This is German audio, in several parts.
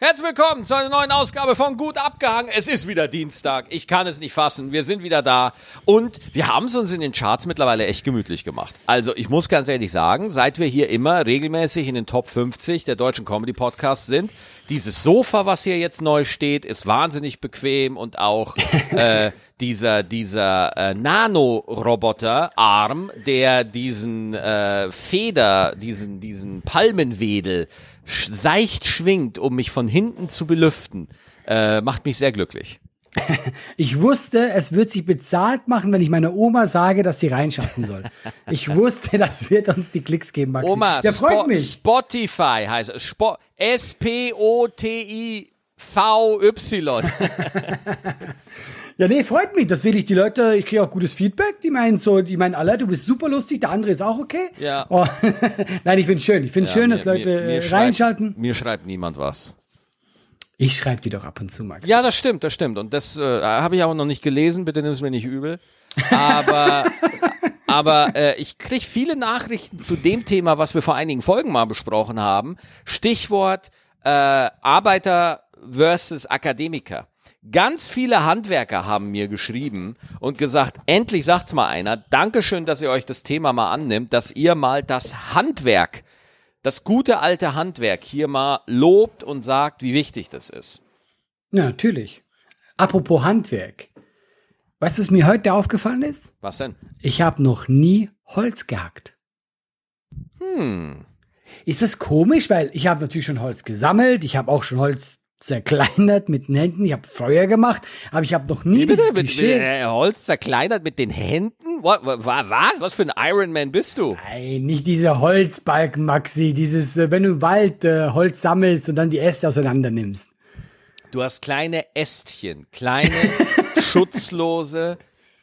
Herzlich willkommen zu einer neuen Ausgabe von Gut abgehangen. Es ist wieder Dienstag. Ich kann es nicht fassen. Wir sind wieder da. Und wir haben es uns in den Charts mittlerweile echt gemütlich gemacht. Also ich muss ganz ehrlich sagen, seit wir hier immer regelmäßig in den Top 50 der deutschen Comedy Podcasts sind, dieses Sofa, was hier jetzt neu steht, ist wahnsinnig bequem und auch äh, dieser, dieser äh, Nano-Roboter-Arm, der diesen äh, Feder, diesen, diesen Palmenwedel seicht schwingt, um mich von hinten zu belüften, äh, macht mich sehr glücklich. Ich wusste, es wird sich bezahlt machen, wenn ich meiner Oma sage, dass sie reinschalten soll. Ich wusste, das wird uns die Klicks geben, Maxi. Oma, Der freut Spo mich. Spotify heißt es. Spo S-P-O-T-I-V-Y. Ja, nee, freut mich. Das will ich. Die Leute, ich kriege auch gutes Feedback. Die meinen so, die meinen alle, du bist super lustig, der andere ist auch okay. Ja. Oh, Nein, ich finde schön. Ich finde schön, dass Leute äh, reinschalten. Schreibt, mir schreibt niemand was. Ich schreibe die doch ab und zu, Max. Ja, das stimmt, das stimmt. Und das äh, habe ich aber noch nicht gelesen, bitte nimm es mir nicht übel. Aber, aber äh, ich kriege viele Nachrichten zu dem Thema, was wir vor einigen Folgen mal besprochen haben. Stichwort äh, Arbeiter versus Akademiker. Ganz viele Handwerker haben mir geschrieben und gesagt, endlich sagt's mal einer, Dankeschön, dass ihr euch das Thema mal annimmt, dass ihr mal das Handwerk, das gute alte Handwerk hier mal lobt und sagt, wie wichtig das ist. Ja, natürlich. Apropos Handwerk. Weißt du, was mir heute aufgefallen ist? Was denn? Ich habe noch nie Holz gehackt. Hm. Ist das komisch? Weil ich habe natürlich schon Holz gesammelt, ich habe auch schon Holz zerkleinert mit den Händen, ich habe Feuer gemacht, aber ich habe noch nie Wie bitte? dieses Mit, Klischee. mit, äh, Holz zerkleinert mit den Händen? Was? Was? Was für ein Ironman bist du? Nein, nicht diese Holzbalken, Maxi, dieses, äh, wenn du im Wald äh, Holz sammelst und dann die Äste auseinander nimmst. Du hast kleine Ästchen, kleine, schutzlose,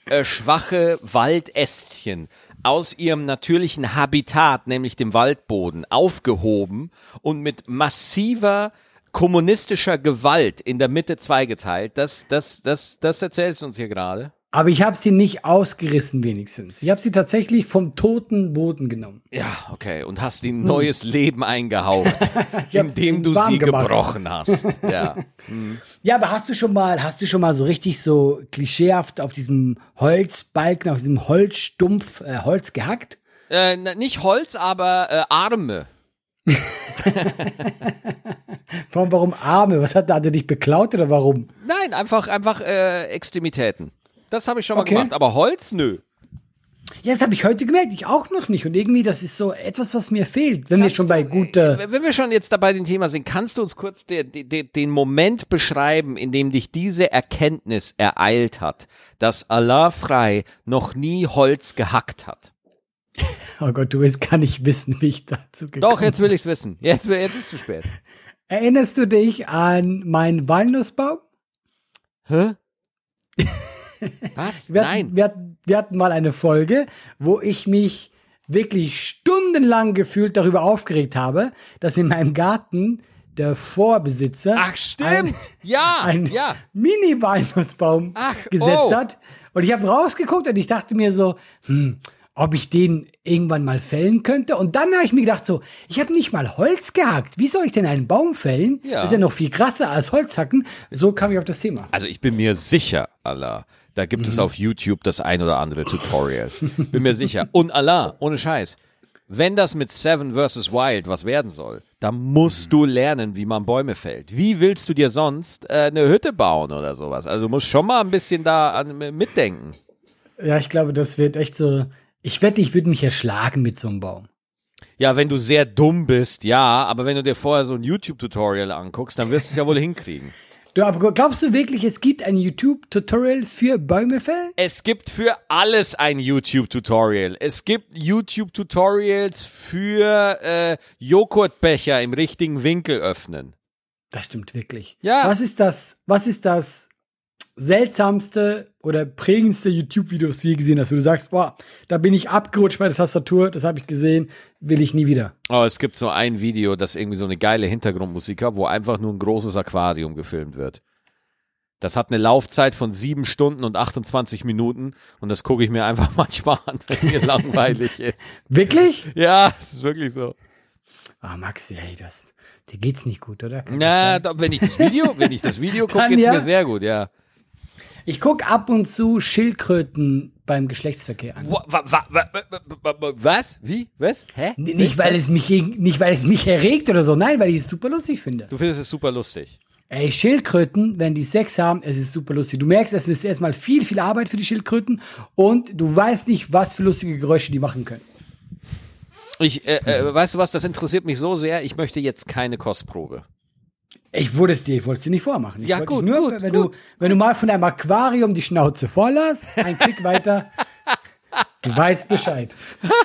äh, schwache Waldästchen aus ihrem natürlichen Habitat, nämlich dem Waldboden, aufgehoben und mit massiver kommunistischer Gewalt in der Mitte zweigeteilt. Das, das, das, das erzählst du uns hier gerade. Aber ich habe sie nicht ausgerissen wenigstens. Ich habe sie tatsächlich vom toten Boden genommen. Ja, okay. Und hast ihnen neues Leben eingehaucht, indem du sie gemacht. gebrochen hast. Ja. Ja, aber hast du schon mal, hast du schon mal so richtig so klischeehaft auf diesem Holzbalken, auf diesem Holzstumpf äh, Holz gehackt? Äh, nicht Holz, aber äh, Arme. Warum, warum Arme? Was hat, hat er dich beklaut oder warum? Nein, einfach, einfach äh, Extremitäten. Das habe ich schon mal Okay. gemacht, aber Holz, nö. Ja, das habe ich heute gemerkt. Ich auch noch nicht. Und irgendwie, das ist so etwas, was mir fehlt. Wenn wir schon bei guter. Wenn wir schon jetzt dabei den Thema sind, kannst du uns kurz de, de, de, den Moment beschreiben, in dem dich diese Erkenntnis ereilt hat, dass Allah frei noch nie Holz gehackt hat? Oh Gott, du willst gar nicht wissen, wie ich dazu gekommen Doch, jetzt will ich's wissen. Jetzt, jetzt ist zu spät. Erinnerst du dich an meinen Walnussbaum? Hä? Was? Wir Nein. Hatten, wir, hatten, wir hatten mal eine Folge, wo ich mich wirklich stundenlang gefühlt darüber aufgeregt habe, dass in meinem Garten der Vorbesitzer Ach, stimmt. ja, ein ja. Mini-Walnussbaum gesetzt oh. hat. Und ich habe rausgeguckt und ich dachte mir so, hm, ob ich den irgendwann mal fällen könnte. Und dann habe ich mir gedacht so, ich habe nicht mal Holz gehackt. Wie soll ich denn einen Baum fällen? Ja. Das ist ja noch viel krasser als Holzhacken. So kam ich auf das Thema. Also ich bin mir sicher, Allah, da gibt Mhm. es auf YouTube das ein oder andere Tutorial. bin mir sicher. Und Allah, ohne Scheiß, wenn das mit Seven vs. Wild was werden soll, dann musst du lernen, wie man Bäume fällt. Wie willst du dir sonst äh, eine Hütte bauen oder sowas? Also du musst schon mal ein bisschen da an, mitdenken. Ja, ich glaube, das wird echt so. Ich wette, ich würde mich erschlagen mit so einem Baum. Ja, wenn du sehr dumm bist, ja, aber wenn du dir vorher so ein YouTube-Tutorial anguckst, dann wirst du es ja wohl hinkriegen. Du, aber glaubst du wirklich, es gibt ein YouTube-Tutorial für Bäume fällen? Es gibt für alles ein YouTube-Tutorial. Es gibt YouTube-Tutorials für äh, Joghurtbecher im richtigen Winkel öffnen. Das stimmt wirklich. Ja. Was ist das? Was ist das seltsamste oder prägendste YouTube-Video, das du je gesehen hast, wo du sagst, boah, da bin ich abgerutscht bei der Tastatur, das habe ich gesehen, will ich nie wieder. Oh, es gibt so ein Video, das irgendwie so eine geile Hintergrundmusik hat, wo einfach nur ein großes Aquarium gefilmt wird. Das hat eine Laufzeit von sieben Stunden und 28 Minuten und das gucke ich mir einfach manchmal an, wenn mir langweilig ist. Wirklich? Ja, das ist wirklich so. Ah, Maxi, hey, das, dir geht's nicht gut, oder? Kann Na, da, wenn ich das Video, wenn ich das Video gucke, geht's ja. mir sehr gut, ja. Ich guck ab und zu Schildkröten beim Geschlechtsverkehr an. Wa- wa- wa- wa- wa- wa- wa- Was? Wie? Was? Hä? Nicht weil es mich nicht weil es mich erregt oder so, nein, weil ich es super lustig finde. Du findest es super lustig. Ey, Schildkröten, wenn die Sex haben, es ist super lustig. Du merkst, es ist erstmal viel, viel Arbeit für die Schildkröten und du weißt nicht, was für lustige Geräusche die machen können. Ich, äh, äh, weißt du was, das interessiert mich so sehr, ich möchte jetzt keine Kostprobe. Ich wollte es dir, ich wollte es dir nicht vormachen. Ich Ja, gut, nur, gut, wenn gut. du, wenn du mal von einem Aquarium die Schnauze voll hast, ein Klick weiter, du weißt Bescheid.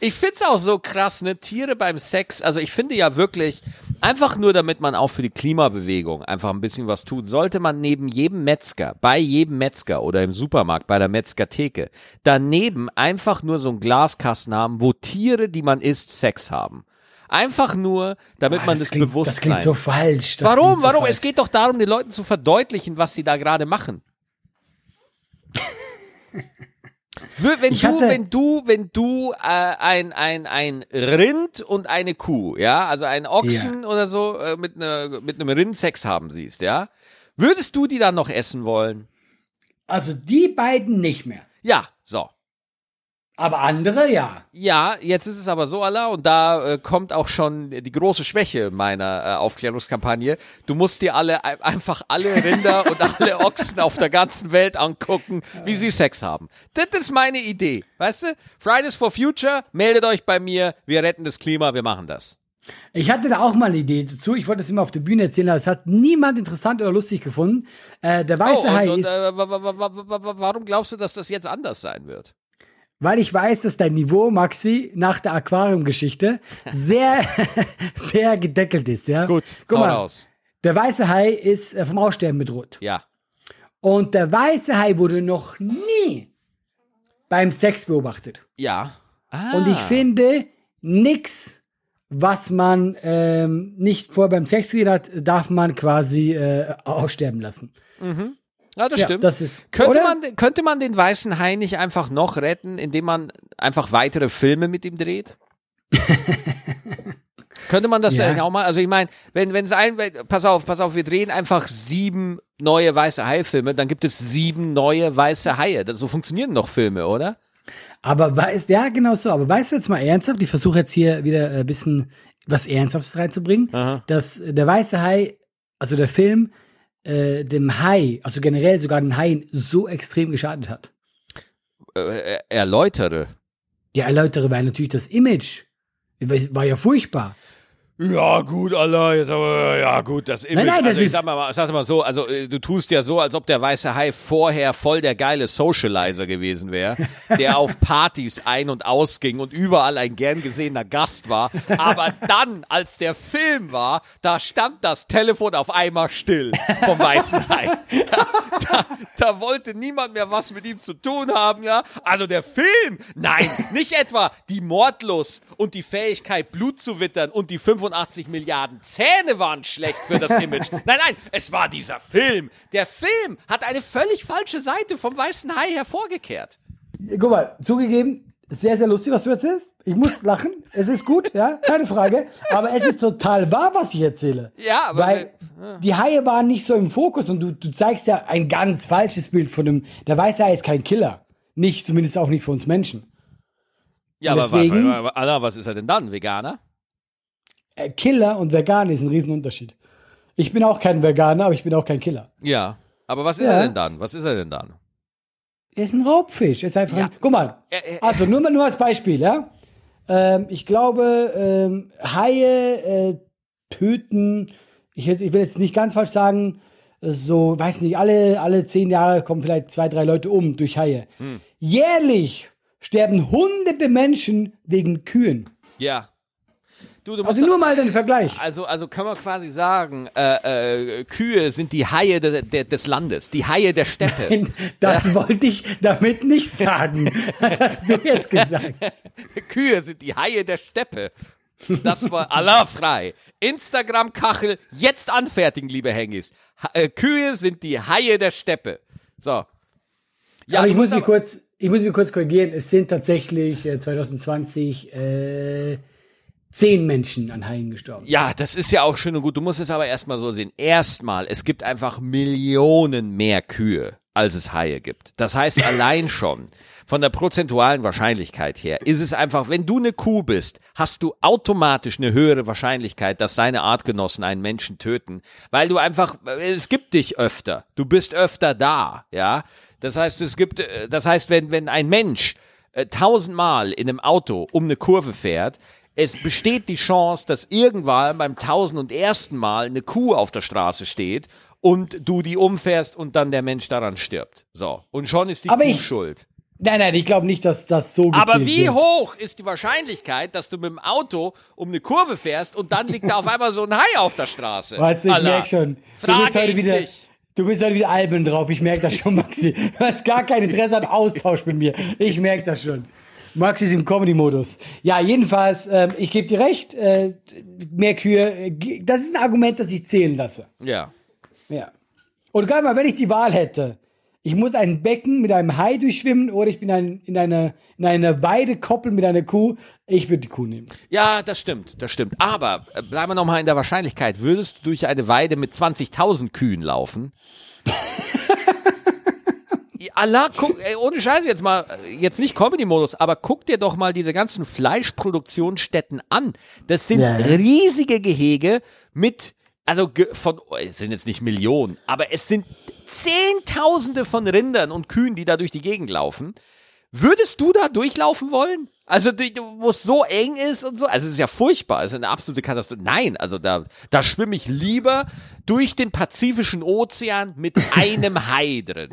Ich find's auch so krass, ne? Tiere beim Sex, also ich finde ja wirklich, einfach nur damit man auch für die Klimabewegung einfach ein bisschen was tut, sollte man neben jedem Metzger, bei jedem Metzger oder im Supermarkt, bei der Metzgertheke, daneben einfach nur so ein Glaskasten haben, wo Tiere, die man isst, Sex haben. Einfach nur, damit Ah, man das, klingt, Bewusstsein. Das klingt so falsch. Das Warum? so Warum? falsch. Es geht doch darum, den Leuten zu verdeutlichen, was sie da gerade machen. Wenn Ich du, wenn du, wenn du äh, ein, ein, ein Rind und eine Kuh, ja, also einen Ochsen oder so äh, mit, ne, mit einem Rind Sex haben siehst, ja, würdest du die dann noch essen wollen? Also die beiden nicht mehr. Ja, so. Aber andere ja. Ja, jetzt ist es aber so, Allah, und da äh, kommt auch schon die große Schwäche meiner äh, Aufklärungskampagne. Du musst dir alle ein- einfach alle Rinder und alle Ochsen auf der ganzen Welt angucken, wie sie Sex haben. Das ist meine Idee, weißt du? Fridays for Future, meldet euch bei mir, wir retten das Klima, wir machen das. Ich hatte da auch mal eine Idee dazu. Ich wollte das immer auf der Bühne erzählen, aber es hat niemand interessant oder lustig gefunden. Äh, der weiße Oh, Hai und, und ist, äh, wa- wa- wa- wa- wa- wa- warum glaubst du, dass das jetzt anders sein wird? Weil ich weiß, dass dein Niveau, Maxi, nach der Aquariumgeschichte sehr, sehr gedeckelt ist. Ja? Gut, guck mal. raus. Der weiße Hai ist äh, vom Aussterben bedroht. Ja. Und der weiße Hai wurde noch nie beim Sex beobachtet. Ja. Ah. Und ich finde, nix, was man ähm, nicht vor beim Sex gesehen hat, darf man quasi äh, aussterben lassen. Ja, das Ja, stimmt. das ist. Könnte oder? man, könnte man den weißen Hai nicht einfach noch retten, indem man einfach weitere Filme mit ihm dreht? könnte man das Ja. auch mal? Also ich meine, wenn wenn es ein, pass auf, pass auf, wir drehen einfach sieben neue weiße Hai-Filme, dann gibt es sieben neue weiße Haie. Das, so funktionieren doch Filme, oder? Aber weißt, ja, genau so. Aber weißt du jetzt mal ernsthaft, ich versuche jetzt hier wieder ein bisschen was Ernsthaftes reinzubringen, Aha. dass der weiße Hai, also der Film, äh, dem Hai, also generell sogar den Haien, so extrem geschadet hat. Äh, äh, erläutere. Ja, erläutere, weil natürlich das Image war ja furchtbar. Ja, gut, Allah, jetzt aber, ja, gut, das Image. nein, das also ich ist- sag mal, sag mal so, also äh, du tust ja so, als ob der weiße Hai vorher voll der geile Socializer gewesen wäre, der auf Partys ein- und ausging und überall ein gern gesehener Gast war. Aber dann, als der Film war, da stand das Telefon auf einmal still vom weißen Hai. Da, da wollte niemand mehr was mit ihm zu tun haben, ja. Also der Film, nein, nicht etwa die Mordlust und die Fähigkeit, Blut zu wittern und die 85 Milliarden Zähne waren schlecht für das Image. Nein, nein, es war dieser Film. Der Film hat eine völlig falsche Seite vom weißen Hai hervorgekehrt. Guck mal, zugegeben, sehr, sehr lustig, was du erzählst. Ich muss lachen. Es ist gut, ja, keine Frage. Aber es ist total wahr, was ich erzähle. Ja, aber- Weil die Haie waren nicht so im Fokus und du, du zeigst ja ein ganz falsches Bild von dem. Der weiße Hai ist kein Killer. Nicht, zumindest auch nicht für uns Menschen. Ja, Und aber, deswegen- aber, aber Alter, was ist er denn dann? Veganer? Äh, Killer und Vegan ist ein Riesenunterschied. Ich bin auch kein Veganer, aber ich bin auch kein Killer. Ja. Aber was ist Ja. er denn dann? Was ist er denn dann? Er ist ein Raubfisch. Er ist einfach Ja. ein, guck mal. Also nur mal nur als Beispiel, ja. Ähm, ich glaube, ähm, Haie äh, töten. Ich, jetzt, ich will jetzt nicht ganz falsch sagen. So, weiß nicht, alle, alle zehn Jahre kommen vielleicht zwei, drei Leute um durch Haie. Hm. Jährlich sterben hunderte Menschen wegen Kühen. Ja. Du, du Also nur mal den Vergleich. Also, also können wir quasi sagen, äh, äh, Kühe sind die Haie de, de, des Landes, die Haie der Steppe. Das wollte ich damit nicht sagen. Das hast du jetzt gesagt. Kühe sind die Haie der Steppe. Das war Allah frei. Instagram-Kachel jetzt anfertigen, liebe Hengis. Ha äh, Kühe sind die Haie der Steppe. So. Ja, aber ich muss mich kurz, ich muss mich kurz korrigieren. Es sind tatsächlich äh, 2020 äh, zehn Menschen an Haien gestorben. Ja, das ist ja auch schön und gut. Du musst es aber erstmal so sehen. Erstmal, es gibt einfach Millionen mehr Kühe, als es Haie gibt. Das heißt, allein schon von der prozentualen Wahrscheinlichkeit her ist es einfach, wenn du eine Kuh bist, hast du automatisch eine höhere Wahrscheinlichkeit, dass deine Artgenossen einen Menschen töten, weil du einfach, es gibt dich öfter. Du bist öfter da, ja. Das heißt, es gibt, äh, das heißt, wenn, wenn ein Mensch äh, tausendmal in einem Auto um eine Kurve fährt, es besteht die Chance, dass irgendwann beim tausend und ersten Mal eine Kuh auf der Straße steht und du die umfährst und dann der Mensch daran stirbt. So. Und schon ist die Aber Kuh ich- schuld. Nein, nein, ich glaube nicht, dass das so gezählt Aber wie wird. hoch ist die Wahrscheinlichkeit, dass du mit dem Auto um eine Kurve fährst und dann liegt da auf einmal so ein Hai auf der Straße? Weißt du, ich Allah. merk schon. Du Frage bist heute wieder. dich. Du bist heute wieder albern drauf. Ich merke das schon, Maxi. Du hast gar kein Interesse an Austausch mit mir. Ich merke das schon. Maxi ist im Comedy-Modus. Ja, jedenfalls, ähm, ich gebe dir recht. Äh, mehr Kühe. äh, Das ist ein Argument, das ich zählen lasse. Ja. Ja. Und gerade mal, wenn ich die Wahl hätte, ich muss ein Becken mit einem Hai durchschwimmen oder ich bin ein, in einer in eine Weide koppeln mit einer Kuh, ich würde die Kuh nehmen. Ja, das stimmt, das stimmt. Aber äh, bleiben wir nochmal in der Wahrscheinlichkeit. Würdest du durch eine Weide mit 20.000 Kühen laufen? Allah, guck, ey, ohne Scheiße jetzt mal, jetzt nicht Comedy-Modus, aber guck dir doch mal diese ganzen Fleischproduktionsstätten an. Das sind Ja, riesige Gehege mit, also von, oh, es sind jetzt nicht Millionen, aber es sind Zehntausende von Rindern und Kühen, die da durch die Gegend laufen. Würdest du da durchlaufen wollen? Also, wo es so eng ist und so. Also, es ist ja furchtbar. Es ist eine absolute Katastrophe. Nein, also da, da schwimme ich lieber durch den Pazifischen Ozean mit einem Hai drin.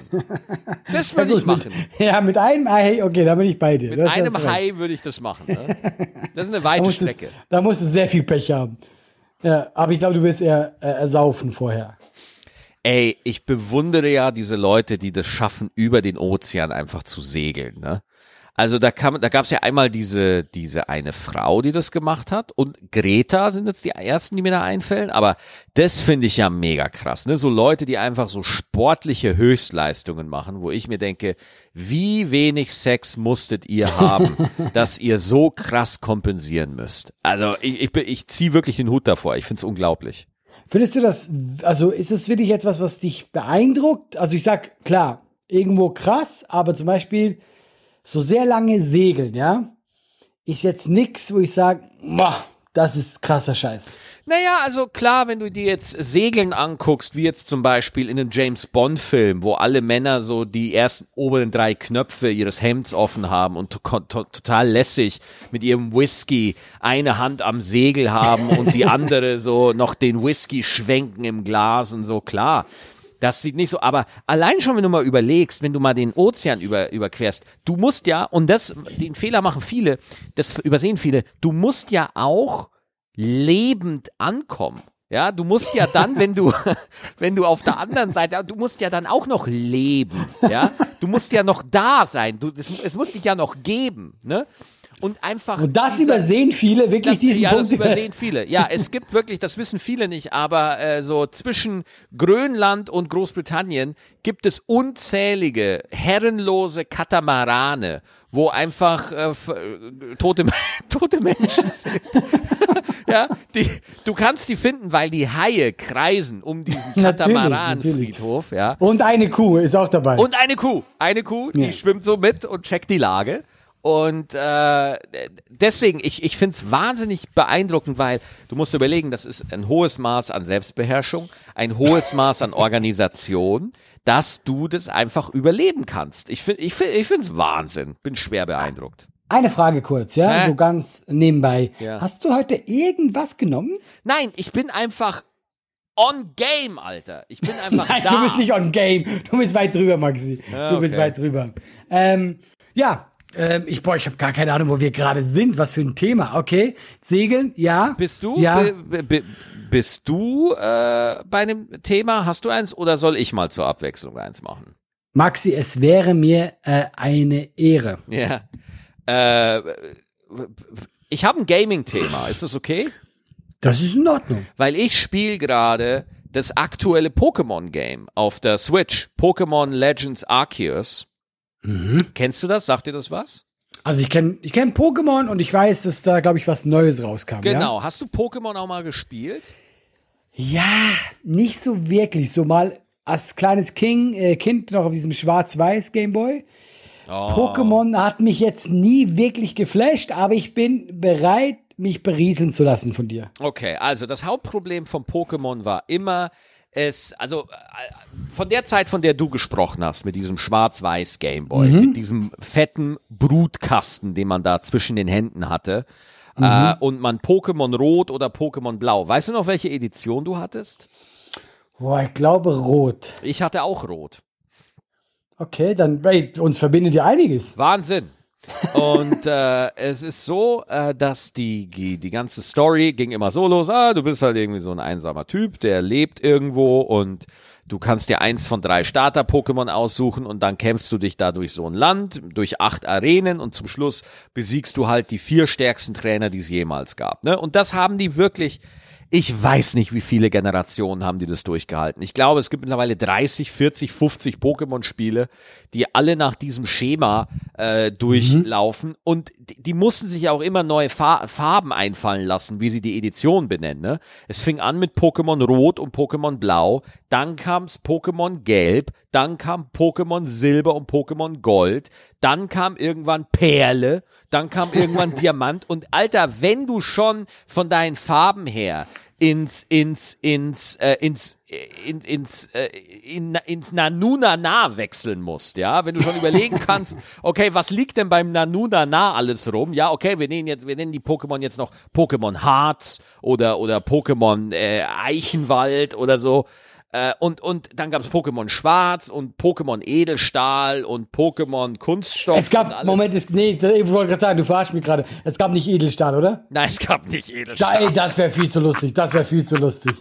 Das würde ich machen. Mit, ja, mit einem Hai, okay, da bin ich bei dir. Mit Das einem recht. Hai würde ich das machen. Ne? Das ist eine Da weite du, Strecke. da musst du sehr viel Pech haben. Ja, aber ich glaube, du wirst eher äh, ersaufen vorher. Ey, ich bewundere ja diese Leute, die das schaffen, über den Ozean einfach zu segeln, ne? Also da kam, da gab's ja einmal diese, diese eine Frau, die das gemacht hat und Greta sind jetzt die ersten, die mir da einfällen, aber das finde ich ja mega krass, ne? So Leute, die einfach so sportliche Höchstleistungen machen, wo ich mir denke, wie wenig Sex musstet ihr haben, dass ihr so krass kompensieren müsst. Also ich, ich, ich ziehe wirklich den Hut davor, ich find's unglaublich. Findest du das, also ist es wirklich etwas, was dich beeindruckt? Also ich sag, klar, irgendwo krass, aber zum Beispiel so sehr lange segeln, ja, ist jetzt nix, wo ich sage, das ist krasser Scheiß. Naja, also klar, wenn du dir jetzt Segeln anguckst, wie jetzt zum Beispiel in einem James Bond-Film, wo alle Männer so die ersten oberen drei Knöpfe ihres Hemds offen haben und to to total lässig mit ihrem Whisky eine Hand am Segel haben und die andere so noch den Whisky schwenken im Glas und so, klar. Das sieht nicht so, aber allein schon, wenn du mal überlegst, wenn du mal den Ozean über, überquerst, du musst ja, und das, den Fehler machen viele, das übersehen viele, du musst ja auch lebend ankommen. Ja, du musst ja dann, wenn du, wenn du auf der anderen Seite, du musst ja dann auch noch leben. Ja, du musst ja noch da sein. Du, es, es muss dich ja noch geben, ne? Und einfach. Und das dieser- übersehen viele, wirklich das, diesen ja, Punkt. das übersehen viele. Ja, es gibt wirklich, das wissen viele nicht, aber äh, so zwischen Grönland und Großbritannien gibt es unzählige herrenlose Katamarane, wo einfach äh, äh, tote, tote Menschen sind. ja, die, du kannst die finden, weil die Haie kreisen um diesen Katamaranfriedhof. Ja. Und eine Kuh ist auch dabei. Und eine Kuh. Eine Kuh, die Ja. schwimmt so mit und checkt die Lage. Und äh, deswegen, ich, ich finde es wahnsinnig beeindruckend, weil du musst überlegen, das ist ein hohes Maß an Selbstbeherrschung, ein hohes Maß an Organisation, dass du das einfach überleben kannst. Ich finde ich find, ich es Wahnsinn. Bin schwer beeindruckt. Eine Frage kurz, ja, Hä? so ganz nebenbei. Ja. Hast du heute irgendwas genommen? Nein, ich bin einfach on game, Alter. Ich bin einfach Nein, da. du bist nicht on game. Du bist weit drüber, Maxi. Ja, Du bist weit drüber. Ähm, ja, ähm, ich, boah, ich habe gar keine Ahnung, wo wir gerade sind. Was für ein Thema. Okay, Segeln, ja. Bist du? Ja. Bi- bi- bist du äh, bei einem Thema? Hast du eins oder soll ich mal zur Abwechslung eins machen? Maxi, es wäre mir äh, eine Ehre. Ja. Äh, ich habe ein Gaming-Thema. Ist das okay? Das ist in Ordnung. Weil ich spiele gerade das aktuelle Pokémon-Game auf der Switch. Pokémon Legends Arceus. Mhm. Kennst du das? Sagt dir das was? Also ich kenne ich kenn Pokémon und ich weiß, dass da, glaube ich, was Neues rauskam. Genau. Ja? Hast du Pokémon auch mal gespielt? ja, nicht so wirklich. So mal als kleines King, äh, Kind noch auf diesem schwarz-weiß Gameboy. Oh. Pokémon hat mich jetzt nie wirklich geflasht, aber ich bin bereit, mich berieseln zu lassen von dir. Okay, also das Hauptproblem von Pokémon war immer, es, also äh, von der Zeit, von der du gesprochen hast, mit diesem schwarz-weiß Gameboy, mit diesem fetten Brutkasten, den man da zwischen den Händen hatte, äh, und man Pokémon Rot oder Pokémon Blau. Weißt du noch, welche Edition du hattest? Boah, ich glaube rot. Ich hatte auch Rot. Okay, dann, ey, uns verbindet ja einiges. Wahnsinn. Und äh, es ist so, äh, dass die, die, ganze Story ging immer so los, ah, du bist halt irgendwie so ein einsamer Typ, der lebt irgendwo und du kannst dir eins von drei Starter-Pokémon aussuchen und dann kämpfst du dich da durch so ein Land, durch acht Arenen und zum Schluss besiegst du halt die vier stärksten Trainer, die es jemals gab. Ne? Und das haben die wirklich, ich weiß nicht, wie viele Generationen haben die das durchgehalten. Ich glaube, es gibt mittlerweile 30, 40, 50 Pokémon-Spiele, die alle nach diesem Schema äh, durchlaufen. Und die, die mussten sich auch immer neue Fa Farben einfallen lassen, wie sie die Edition benennen. Ne? Es fing an mit Pokémon Rot und Pokémon Blau, dann kam's Pokémon Gelb, dann kam Pokémon Silber und Pokémon Gold, dann kam irgendwann Perle, dann kam irgendwann Diamant und Alter, wenn du schon von deinen Farben her ins ins ins äh, ins äh, in, ins äh, in, ins Nanunana wechseln musst, ja, wenn du schon überlegen kannst, okay, was liegt denn beim Nanunana alles rum? Ja, okay, wir nennen jetzt wir nennen die Pokémon jetzt noch Pokémon Harz oder oder Pokémon äh, Eichenwald oder so. Äh, und, und dann gab es Pokémon Schwarz und Pokémon Edelstahl und Pokémon Kunststoff. Es und gab. Moment, es, nee, ich wollte gerade sagen, du verarschst mich gerade. Es gab nicht Edelstahl, oder? Nein, es gab nicht Da, Edelstahl. ey, das wäre viel zu lustig. Das wäre viel zu lustig.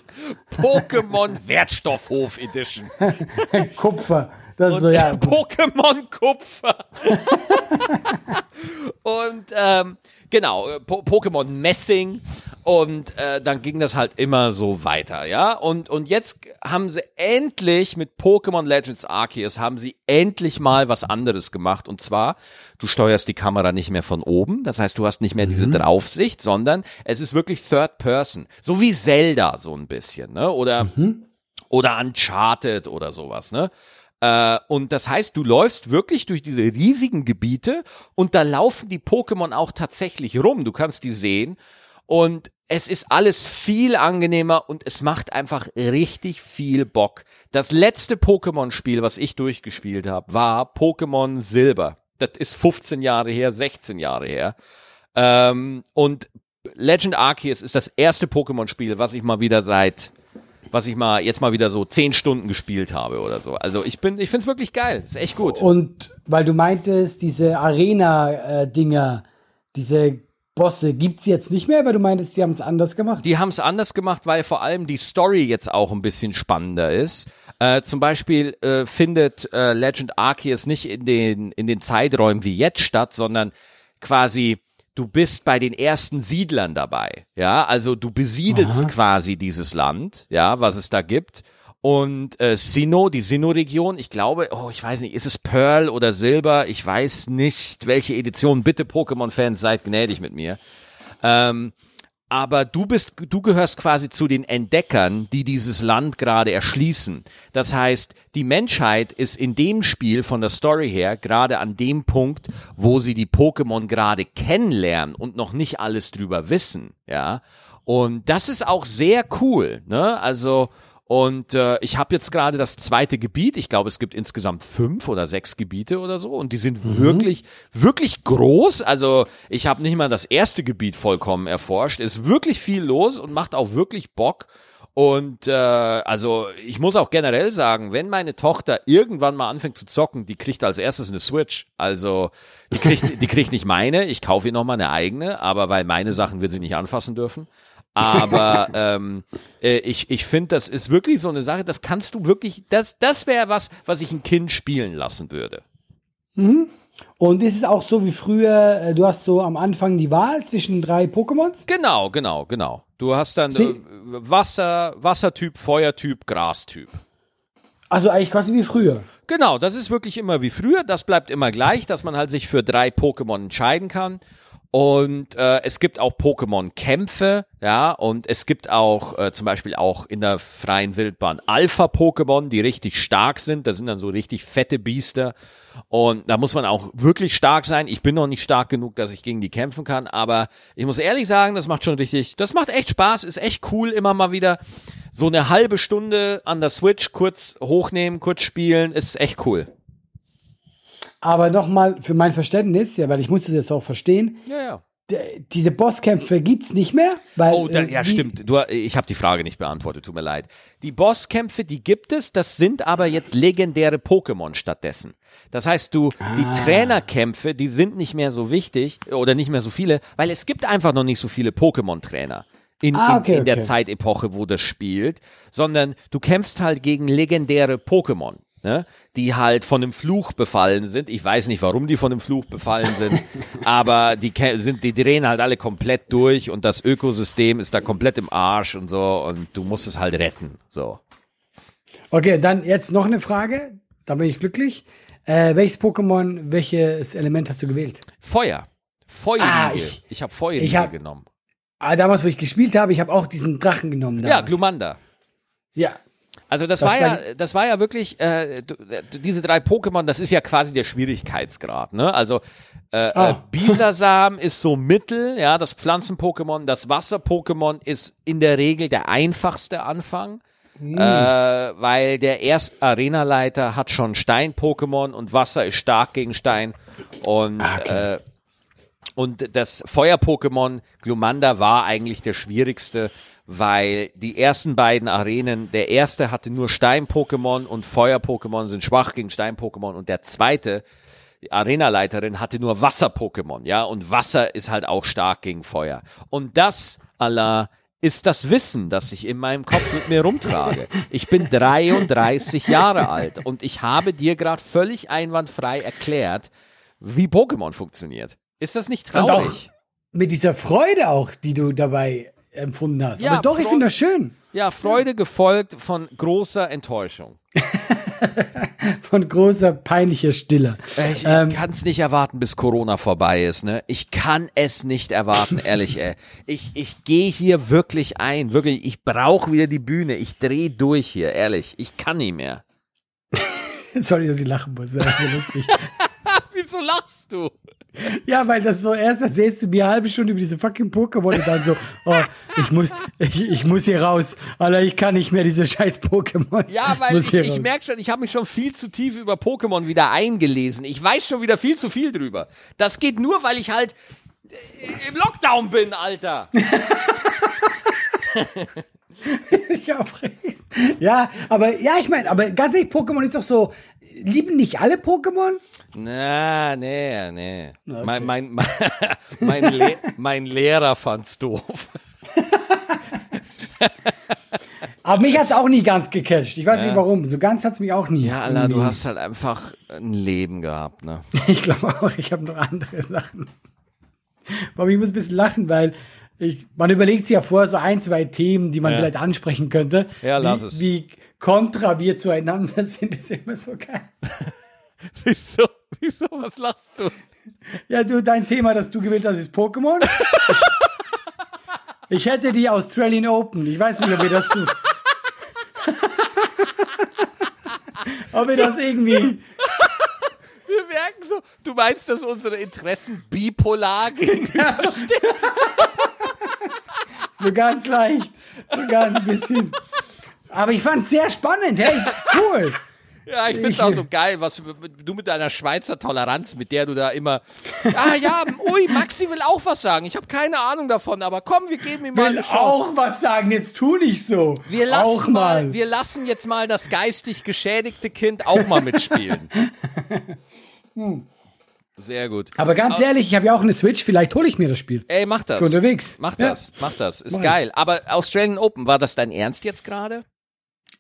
Pokémon Wertstoffhof Edition. Kupfer. Das ist so, Und ja. Pokémon Kupfer. und ähm, genau, äh, po Pokémon Messing. Und äh, dann ging das halt immer so weiter, ja. Und, und jetzt haben sie endlich mit Pokémon Legends Arceus haben sie endlich mal was anderes gemacht. Und zwar, du steuerst die Kamera nicht mehr von oben. Das heißt, du hast nicht mehr diese Draufsicht, sondern es ist wirklich Third Person. So wie Zelda so ein bisschen, ne? Oder, oder Uncharted oder sowas, ne? Äh, und das heißt, du läufst wirklich durch diese riesigen Gebiete und da laufen die Pokémon auch tatsächlich rum. Du kannst die sehen und es ist alles viel angenehmer und es macht einfach richtig viel Bock. Das letzte Pokémon-Spiel, was ich durchgespielt habe, war Pokémon Silber. Das ist 15 Jahre her, 16 Jahre her. Ähm, und Legend Arceus ist das erste Pokémon-Spiel, was ich mal wieder seit was ich mal jetzt mal wieder so zehn Stunden gespielt habe oder so. Also ich bin, ich find's wirklich geil. Ist echt gut. Und weil du meintest, diese Arena-Dinger, diese Bosse, gibt's jetzt nicht mehr, weil du meintest, die haben es anders gemacht? Die haben es anders gemacht, weil vor allem die Story jetzt auch ein bisschen spannender ist. Äh, zum Beispiel äh, findet äh, Legend Arceus nicht in den, in den Zeiträumen wie jetzt statt, sondern quasi du bist bei den ersten Siedlern dabei. Ja, also du besiedelst quasi dieses Land, ja, was es da gibt. Und äh, Sinnoh, die Sinnoh-Region, ich glaube, oh, ich weiß nicht, ist es Pearl oder Silber? Ich weiß nicht, welche Edition. Bitte Pokémon-Fans, seid gnädig mit mir. Ähm, aber du bist, du gehörst quasi zu den Entdeckern, die dieses Land gerade erschließen. Das heißt, die Menschheit ist in dem Spiel von der Story her gerade an dem Punkt, wo sie die Pokémon gerade kennenlernen und noch nicht alles drüber wissen, ja. Und das ist auch sehr cool, ne? Also, und äh, ich habe jetzt gerade das zweite Gebiet. Ich glaube, es gibt insgesamt fünf oder sechs Gebiete oder so. Und die sind wirklich, wirklich groß. Also ich habe nicht mal das erste Gebiet vollkommen erforscht. Ist wirklich viel los und macht auch wirklich Bock. Und äh, also ich muss auch generell sagen, wenn meine Tochter irgendwann mal anfängt zu zocken, die kriegt als erstes eine Switch. Also die kriegt, die kriegt nicht meine, ich kaufe ihr nochmal eine eigene, aber weil meine Sachen wird sie nicht anfassen dürfen. Aber ähm, äh, ich, ich finde, das ist wirklich so eine Sache, das kannst du wirklich, das, das wäre was, was ich ein Kind spielen lassen würde. Und ist es auch so wie früher, äh, du hast so am Anfang die Wahl zwischen drei Pokémons? Genau, genau, genau. Du hast dann Sie- äh, Wasser, Wassertyp, Feuertyp, Grastyp. Also eigentlich quasi wie früher. Genau, das ist wirklich immer wie früher. Das bleibt immer gleich, dass man halt sich für drei Pokémon entscheiden kann. Und äh, es gibt auch Pokémon-Kämpfe, ja, und es gibt auch äh, zum Beispiel auch in der freien Wildbahn Alpha-Pokémon, die richtig stark sind. Das sind dann so richtig fette Biester. Und da muss man auch wirklich stark sein. Ich bin noch nicht stark genug, dass ich gegen die kämpfen kann, aber ich muss ehrlich sagen, das macht schon richtig, das macht echt Spaß, ist echt cool, immer mal wieder so eine halbe Stunde an der Switch kurz hochnehmen, kurz spielen, ist echt cool. Aber nochmal für mein Verständnis, ja, weil ich muss das jetzt auch verstehen. Ja, ja. Diese Bosskämpfe gibt's nicht mehr, weil Oh, da, äh, ja, stimmt. Du, ich habe die Frage nicht beantwortet, tut mir leid. Die Bosskämpfe, die gibt es, das sind aber jetzt legendäre Pokémon stattdessen. Das heißt, du, Ah. die Trainerkämpfe, die sind nicht mehr so wichtig oder nicht mehr so viele, weil es gibt einfach noch nicht so viele Pokémon-Trainer. In, Ah, in, okay, in der okay. Zeitepoche, wo das spielt, sondern du kämpfst halt gegen legendäre Pokémon, ne? die halt von einem Fluch befallen sind. Ich weiß nicht, warum die von einem Fluch befallen sind, aber die, sind, die drehen halt alle komplett durch und das Ökosystem ist da komplett im Arsch und so und du musst es halt retten. So. Okay, dann jetzt noch eine Frage. Da bin ich glücklich. Äh, welches Pokémon, welches Element hast du gewählt? Feuer. Feuerliege. Ah, ich ich- habe Feuerliege ich hab- genommen. Ah, damals, wo ich gespielt habe, ich habe auch diesen Drachen genommen. Ja, Damals. Glumanda. Ja. Also das, Das war ja, das war ja wirklich, äh, du, diese drei Pokémon, das ist ja quasi der Schwierigkeitsgrad, ne? Also äh, äh, Ah. Bisasam ist so mittel, ja, das Pflanzen-Pokémon, das Wasser-Pokémon ist in der Regel der einfachste Anfang. Hm. Äh, weil der erste Arenaleiter hat schon Stein-Pokémon und Wasser ist stark gegen Stein. Und Ah, okay. äh, und das Feuer-Pokémon Glumanda war eigentlich der schwierigste, weil die ersten beiden Arenen, der erste hatte nur Stein-Pokémon und Feuer-Pokémon sind schwach gegen Stein-Pokémon und der zweite, die Arenaleiterin, hatte nur Wasser-Pokémon, ja, und Wasser ist halt auch stark gegen Feuer. Und das, Allah, ist das Wissen, das ich in meinem Kopf mit mir rumtrage. Ich bin 33 Jahre alt und ich habe dir gerade völlig einwandfrei erklärt, wie Pokémon funktioniert. Ist das nicht Und auch traurig? mit dieser Freude auch, die du dabei empfunden hast. Ja, Aber doch, ich Freu- finde das schön. Ja, Freude gefolgt von großer Enttäuschung. Von großer, peinlicher Stille. Ich, ich Ähm, kann es nicht erwarten, bis Corona vorbei ist, ne? Ich kann es nicht erwarten, ehrlich, ey. Ich, ich gehe hier wirklich ein, wirklich. Ich brauche wieder die Bühne. Ich drehe durch hier, ehrlich. Ich kann nicht mehr. Sorry, dass ich lachen muss. Das ist so lustig. Wieso lachst du? Ja, weil das so erst erzählst du mir eine halbe Stunde über diese fucking Pokémon und dann so, oh, ich muss, ich, ich muss hier raus. Alter, ich kann nicht mehr diese scheiß Pokémon. Ja, weil ich, ich merke schon, ich habe mich schon viel zu tief über Pokémon wieder eingelesen. Ich weiß schon wieder viel zu viel drüber. Das geht nur, weil ich halt äh, im Lockdown bin, Alter. Ja, aber ja, ich meine, aber ganz ehrlich, Pokémon ist doch so, lieben nicht alle Pokémon? Na, nee, nee. Mein, mein, mein, mein, Le mein Lehrer fand's doof. Aber mich hat's auch nie ganz gecatcht. Ich weiß nicht warum. So ganz hat's mich auch nie. Ja, Allah, du hast halt einfach ein Leben gehabt, ne? Ich glaube auch, ich habe noch andere Sachen. Aber ich muss ein bisschen lachen, weil ich, man überlegt sich ja vorher so ein, zwei Themen, die man Ja. vielleicht ansprechen könnte. Ja, lass wie, es. Wie kontra wir zueinander sind, ist immer so geil. Wieso? Wieso? Was lachst du? Ja, du, dein Thema, das du gewählt hast, ist Pokémon. Ich, ich hätte die Australian Open. Ich weiß nicht, ob wir das so. ob wir das irgendwie. Wir merken so, du meinst, dass unsere Interessen bipolar gegen Ja, so, so ganz leicht. So ganz bisschen. Aber ich fand's sehr spannend. Hey, cool. Ja, ich find's auch so geil, was du mit deiner Schweizer Toleranz, mit der du da immer. Ah ja, ui, Maxi will auch was sagen. Ich habe keine Ahnung davon, aber komm, wir geben ihm mal Will eine Chance. auch was sagen. Jetzt tu nicht so. Wir lassen auch mal, mal. wir lassen jetzt mal das geistig geschädigte Kind auch mal mitspielen. Sehr gut. Aber ganz ehrlich, ich habe ja auch eine Switch. Vielleicht hole ich mir das Spiel. Ey, mach das. Für unterwegs. Mach Ja. das, mach das. Ist ich. geil. Aber Australian Open, war das dein Ernst jetzt gerade?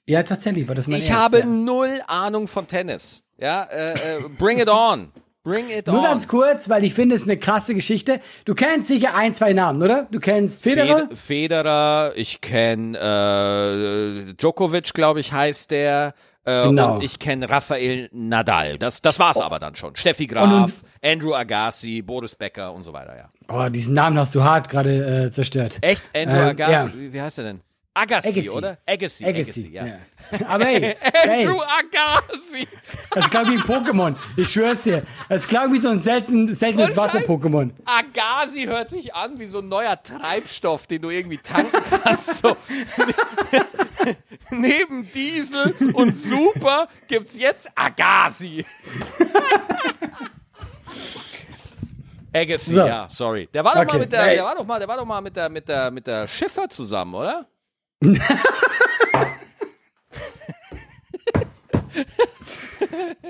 Ja, tatsächlich war das mein Ich Ernst, habe ja. null Ahnung von Tennis. Ja, äh, äh, bring it on. Bring it Nur on. ganz kurz, weil ich finde, es ist eine krasse Geschichte. Du kennst sicher ein, zwei Namen, oder? Du kennst Federer? Fed- Federer, ich kenne äh, Djokovic, glaube ich, heißt der. Äh, Genau. Und ich kenne Rafael Nadal. Das, das war's aber dann schon. Steffi Graf, Und- und- Andrew Agassi, Boris Becker und so weiter, ja. Oh, diesen Namen hast du hart gerade äh, zerstört. Echt? Andrew Ähm, Agassi? ja. Wie, wie heißt er denn? Agassi, Agassi. oder? Agassi. Agassi. ja. Ja. Aber hey, hey, Andrew Agassi. das klang wie ein Pokémon. Ich schwör's dir. Es klang wie so ein selten, seltenes. Wasser-Pokémon. Agassi hört sich an wie so ein neuer Treibstoff, den du irgendwie tanken kannst. So. Neben Diesel und Super gibt's jetzt Agassi. Agassi, So. ja, sorry. Der war doch mal Okay. mit der, der war doch mal, der war doch mal mit der, mit der, mit der Schiffer zusammen, oder?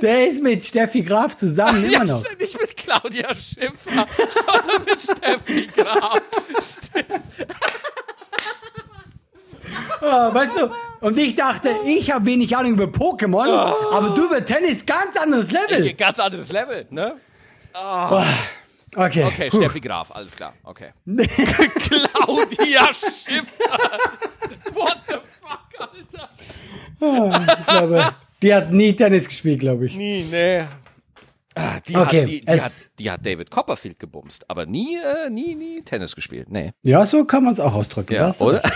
Der ist mit Steffi Graf zusammen, immer noch. Ja, nicht mit Claudia Schiffer, sondern mit Steffi Graf. Oh, weißt du, und ich dachte, ich habe wenig Ahnung über Pokémon, aber du über Tennis ganz anderes Level. Ich, ganz anderes Level, ne? Okay, Okay, puh. Steffi Graf, alles klar, okay. Claudia Schiffer. What the fuck, Alter? ich glaube, die hat nie Tennis gespielt, glaube ich. Nie, nee. Ah, Die, Okay, hat, die, die, hat, die hat David Copperfield gebumst, aber nie, äh, nie, nie Tennis gespielt. Nee. Ja, so kann man es auch ausdrücken. Ja, was? oder?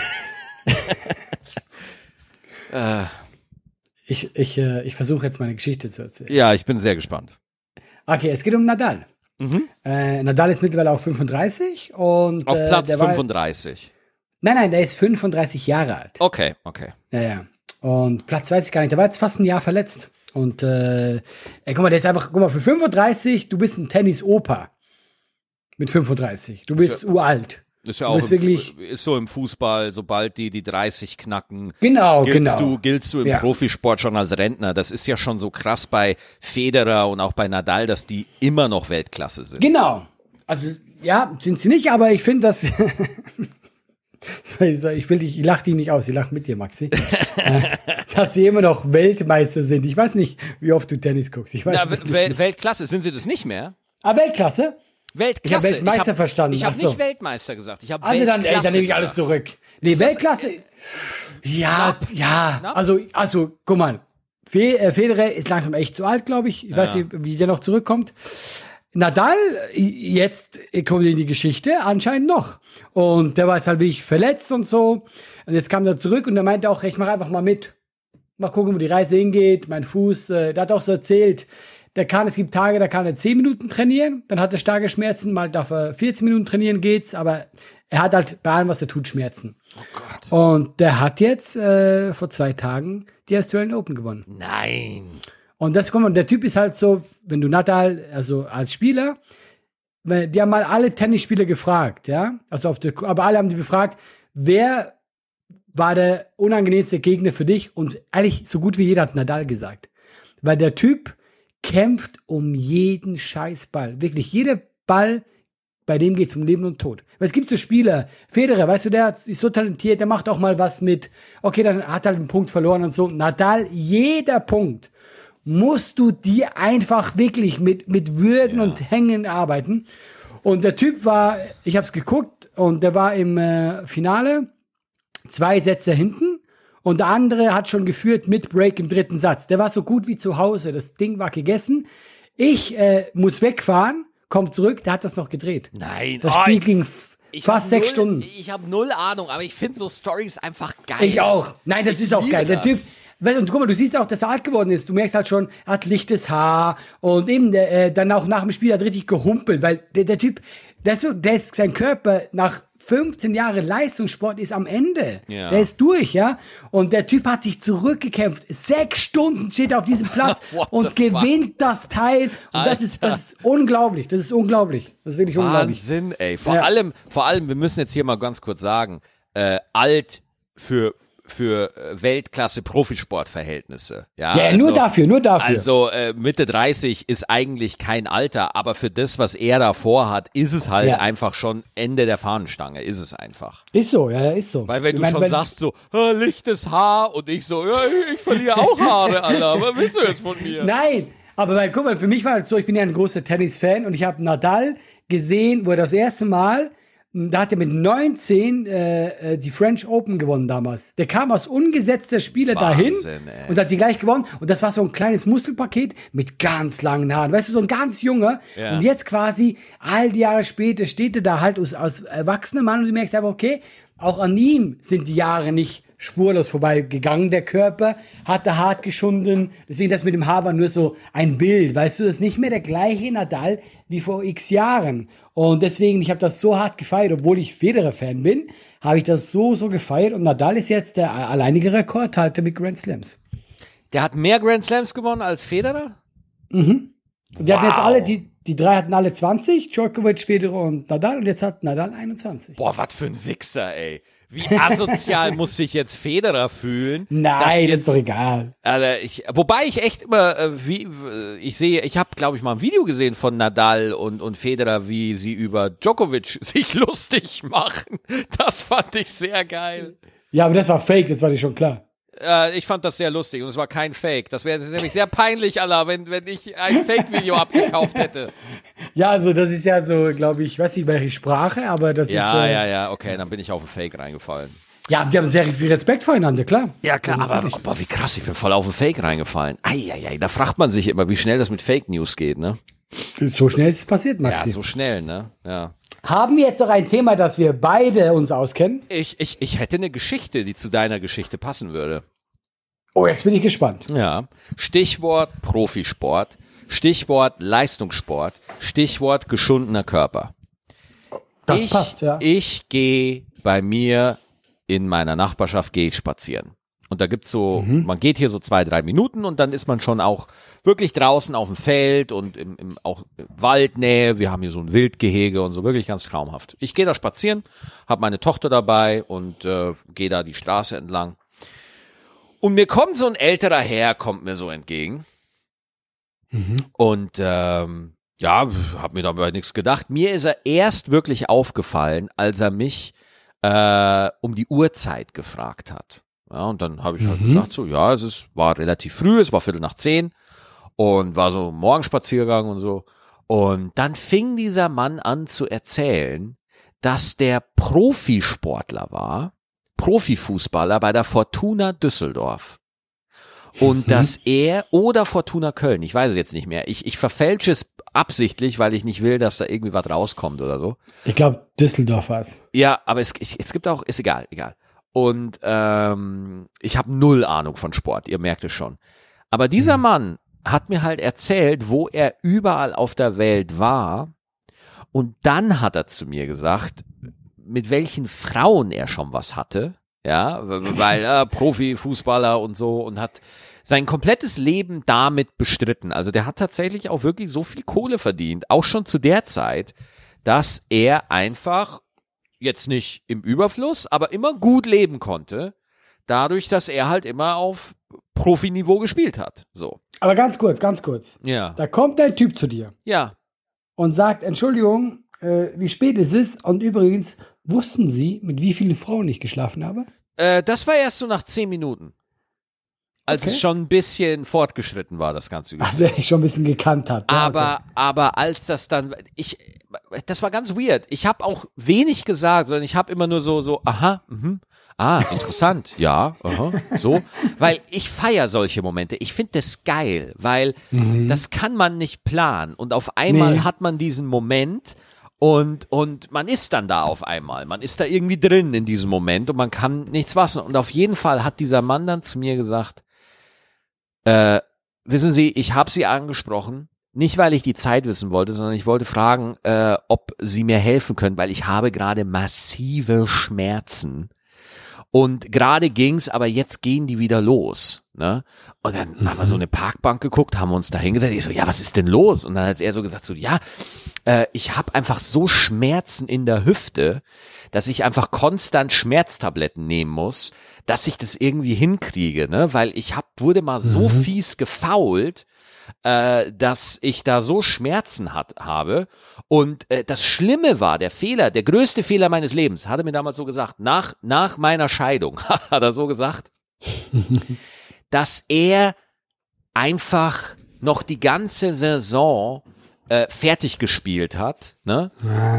Ich, ich, äh, ich versuche jetzt meine Geschichte zu erzählen. Ja, ich bin sehr gespannt. Okay, es geht um Nadal. Äh, Nadal ist mittlerweile auch 35 und Auf äh, Platz der war- 35. Nein, nein, der ist 35 Jahre alt. Okay, okay. Ja, ja. Und Platz weiß ich gar nicht. Der war jetzt fast ein Jahr verletzt. Und äh, ey, guck mal, der ist einfach, guck mal, für 35, du bist ein Tennis-Opa. Mit 35. Du bist uralt. Ist ja auch bist im, wirklich- ist so im Fußball, sobald die die 30 knacken, Genau, giltst genau. du giltst du im Ja. Profisport schon als Rentner. Das ist ja schon so krass bei Federer und auch bei Nadal, dass die immer noch Weltklasse sind. Genau. Also, ja, sind sie nicht, aber ich finde das. Ich will dich, ich lach dich nicht aus, ich lach mit dir, Maxi. Äh, dass sie immer noch Weltmeister sind. Ich weiß nicht, wie oft du Tennis guckst. Ich weiß Na. Weltklasse, sind sie das nicht mehr? Ah, Weltklasse? Weltklasse. Ich hab Weltmeister hab- verstanden, Ich habe so. nicht Weltmeister gesagt. Ich habe Also dann, ey, dann nehme ich alles zurück. Nee, das- Weltklasse. Ja, ja. Knapp? Also, also, guck mal. Äh, Federer ist langsam echt zu alt, glaube ich. Ich weiß nicht, wie der noch zurückkommt. Nadal, jetzt kommt in die Geschichte, anscheinend noch. Und der war jetzt halt wirklich verletzt und so. Und jetzt kam er zurück und er meinte auch, ich mache einfach mal mit. Mal gucken, wo die Reise hingeht. Mein Fuß, äh, der hat auch so erzählt, der kann, es gibt Tage, da kann er 10 Minuten trainieren, dann hat er starke Schmerzen, mal darf er 14 Minuten trainieren, geht's, aber er hat halt bei allem, was er tut, Schmerzen. Oh Gott. Und der hat jetzt äh, vor zwei Tagen die Australian Open gewonnen. Nein. Und das kommt, und der Typ ist halt so, wenn du Nadal, also als Spieler, die haben mal alle Tennisspieler gefragt, ja, also auf der, aber alle haben die befragt, wer war der unangenehmste Gegner für dich? Und eigentlich so gut wie jeder hat Nadal gesagt, weil der Typ kämpft um jeden Scheißball, wirklich jeder Ball. Bei dem geht's um Leben und Tod. Weil es gibt so Spieler, Federer, weißt du, der ist so talentiert, der macht auch mal was mit, okay, dann hat er halt einen Punkt verloren und so. Nadal, jeder Punkt musst du dir einfach wirklich mit, mit Würgen und Hängen arbeiten. Und der Typ war, ich habe es geguckt und der war im äh, Finale zwei Sätze hinten und der andere hat schon geführt mit Break im dritten Satz. Der war so gut wie zu Hause, das Ding war gegessen. Ich äh, muss wegfahren, kommt zurück, der hat das noch gedreht. Nein. Das Oh, Spiel ging ich fast sechs null, Stunden. Ich habe null Ahnung, aber ich finde so Stories einfach geil. Ich auch. Nein, das Ich ist auch geil. Der Typ, das. Und guck mal, du siehst auch, dass er alt geworden ist. Du merkst halt schon, er hat lichtes Haar und eben äh, dann auch nach dem Spiel hat richtig gehumpelt, weil der, der Typ, der ist, so, der ist sein Körper nach 15 Jahren Leistungssport ist am Ende. Ja. Der ist durch, ja. Und der Typ hat sich zurückgekämpft. Sechs Stunden steht er auf diesem Platz und gewinnt das Teil. Und das ist, das ist unglaublich. Das ist unglaublich. Das ist wirklich unglaublich. Wahnsinn, ey. Vor Ja. allem, vor allem, wir müssen jetzt hier mal ganz kurz sagen, äh, alt für für äh, Weltklasse Profisportverhältnisse. Ja, Ja, nur dafür, nur dafür. Also äh, Mitte 30 ist eigentlich kein Alter, aber für das, was er da vorhat, ist es halt Ja. einfach schon Ende der Fahnenstange, ist es einfach. Ist so, ja, ist so. Weil wenn Ich du mein, schon wenn- sagst so, "Ah, lichtes Haar und ich so, ja, ich verliere auch Haare, Alter, was willst du jetzt von mir? Nein, aber weil, guck mal, für mich war es so, ich bin ja ein großer Tennis-Fan und ich habe Nadal gesehen, wo er das erste Mal Da hat er mit 19 äh, äh, die French Open gewonnen damals. Der kam als ungesetzter Spieler dahin ey. und hat die gleich gewonnen. Und das war so ein kleines Muskelpaket mit ganz langen Haaren. Weißt du, so ein ganz junger. Ja. Und jetzt quasi, all die Jahre später, steht er da halt als, als erwachsener Mann und du merkst einfach, okay, auch an ihm sind die Jahre nicht spurlos vorbeigegangen. Der Körper hatte hart geschunden. Deswegen das mit dem Haar war nur so ein Bild. Weißt du, das ist nicht mehr der gleiche Nadal wie vor x Jahren. Und deswegen, ich habe das so hart gefeiert, obwohl ich Federer-Fan bin, habe ich das so, so gefeiert. Und Nadal ist jetzt der alleinige Rekordhalter mit Grand Slams. Der hat mehr Grand Slams gewonnen als Federer? Und die hatten jetzt Wow. alle, die, die drei hatten alle 20, Djokovic, Federer und Nadal. Und jetzt hat Nadal 21. Boah, was für ein Wichser, ey. Wie asozial muss sich jetzt Federer fühlen? Nein, jetzt, ist doch egal. Alter, ich, wobei ich echt immer, äh, wie, ich sehe, ich habe, glaube ich, mal ein Video gesehen von Nadal und, und Federer, wie sie über Djokovic sich lustig machen. Das fand ich sehr geil. Ja, aber das war fake, das war dir schon klar. Äh, ich fand das sehr lustig und es war kein Fake. Das wäre nämlich sehr peinlich, Allah, wenn, wenn ich ein Fake-Video abgekauft hätte. Ja, also das ist ja so, glaube ich, weiß nicht welche Sprache, aber das Ja, ist. Äh, ja, ja, okay, dann bin ich auf ein Fake reingefallen. ja, die haben sehr viel Respekt voreinander, klar. Ja, klar, aber, aber wie krass, ich bin voll auf ein Fake reingefallen. Eieiei, da fragt man sich immer, wie schnell das mit Fake News geht, ne? So schnell ist es passiert, Ja, Maxi. so schnell, ne? Ja. Haben wir jetzt noch ein Thema, das wir beide uns auskennen? Ich, ich, ich hätte eine Geschichte, die zu deiner Geschichte passen würde. Oh, jetzt bin ich gespannt. Ja. Stichwort Profisport, Stichwort Leistungssport, Stichwort geschundener Körper. Das ich, passt, ja. Ich gehe bei mir in meiner Nachbarschaft gehe ich spazieren. Und da gibt's so, Mhm. man geht hier so zwei, drei Minuten und dann ist man schon auch wirklich draußen auf dem Feld und im, im auch Waldnähe. Wir haben hier so ein Wildgehege und so wirklich ganz traumhaft. Ich gehe da spazieren, habe meine Tochter dabei und äh, gehe da die Straße entlang. Und mir kommt so ein älterer Herr, kommt mir so entgegen. Und ähm, ja, habe mir dabei nichts gedacht. Mir ist er erst wirklich aufgefallen, als er mich äh, um die Uhrzeit gefragt hat. Ja, und dann habe ich halt gesagt, so, ja, es ist, war relativ früh, es war Viertel nach zehn und war so Morgenspaziergang und so. Und dann fing dieser Mann an zu erzählen, dass der Profisportler war, Profifußballer bei der Fortuna Düsseldorf. Und dass er oder Fortuna Köln, ich weiß es jetzt nicht mehr, ich, ich verfälsche es absichtlich, weil ich nicht will, dass da irgendwie was rauskommt oder so. Ich glaube, Düsseldorf war es. Ja, aber es, ich, es gibt auch, ist egal, egal. Und ähm, ich habe null Ahnung von Sport, ihr merkt es schon. Aber dieser Mann hat mir halt erzählt, wo er überall auf der Welt war. Und dann hat er zu mir gesagt, mit welchen Frauen er schon was hatte. Ja, weil er Profifußballer und so und hat sein komplettes Leben damit bestritten. Also der hat tatsächlich auch wirklich so viel Kohle verdient, auch schon zu der Zeit, dass er einfach jetzt nicht im Überfluss, aber immer gut leben konnte, dadurch, dass er halt immer auf Profiniveau gespielt hat. So. Aber ganz kurz, ganz kurz. Ja. Da kommt ein Typ zu dir Ja. und sagt, Entschuldigung, äh, wie spät ist es? Und übrigens, wussten Sie, mit wie vielen Frauen ich geschlafen habe? Äh, das war erst so nach zehn Minuten. Als Okay. es schon ein bisschen fortgeschritten war, das ganze. Also ich schon ein bisschen gekannt habe. Ja, aber, okay. aber als das dann, ich, das war ganz weird. Ich habe auch wenig gesagt, sondern ich habe immer nur so, so, aha, mhm, ah, interessant, ja, aha, so, weil ich feier solche Momente. Ich finde das geil, weil das kann man nicht planen und auf einmal Nee. hat man diesen Moment. Und, und man ist dann da auf einmal. Man ist da irgendwie drin in diesem Moment und man kann nichts waschen. Und auf jeden Fall hat dieser Mann dann zu mir gesagt, äh, wissen Sie, ich habe Sie angesprochen, nicht weil ich die Zeit wissen wollte, sondern ich wollte fragen, äh, ob Sie mir helfen können, weil ich habe gerade massive Schmerzen. Und gerade ging's, aber jetzt gehen die wieder los. Ne? Und dann haben wir so eine Parkbank geguckt, haben uns da hingesetzt. Ich so, ja, was ist denn los? Und dann hat er so gesagt, so, ja, äh, ich habe einfach so Schmerzen in der Hüfte, dass ich einfach konstant Schmerztabletten nehmen muss, dass ich das irgendwie hinkriege, ne? Weil ich hab, wurde mal so fies gefault, äh, dass ich da so Schmerzen hat, habe. Und äh, das Schlimme war, der Fehler, der größte Fehler meines Lebens, hat er mir damals so gesagt, nach, nach meiner Scheidung, hat er so gesagt, dass er einfach noch die ganze Saison äh, fertig gespielt hat, ne?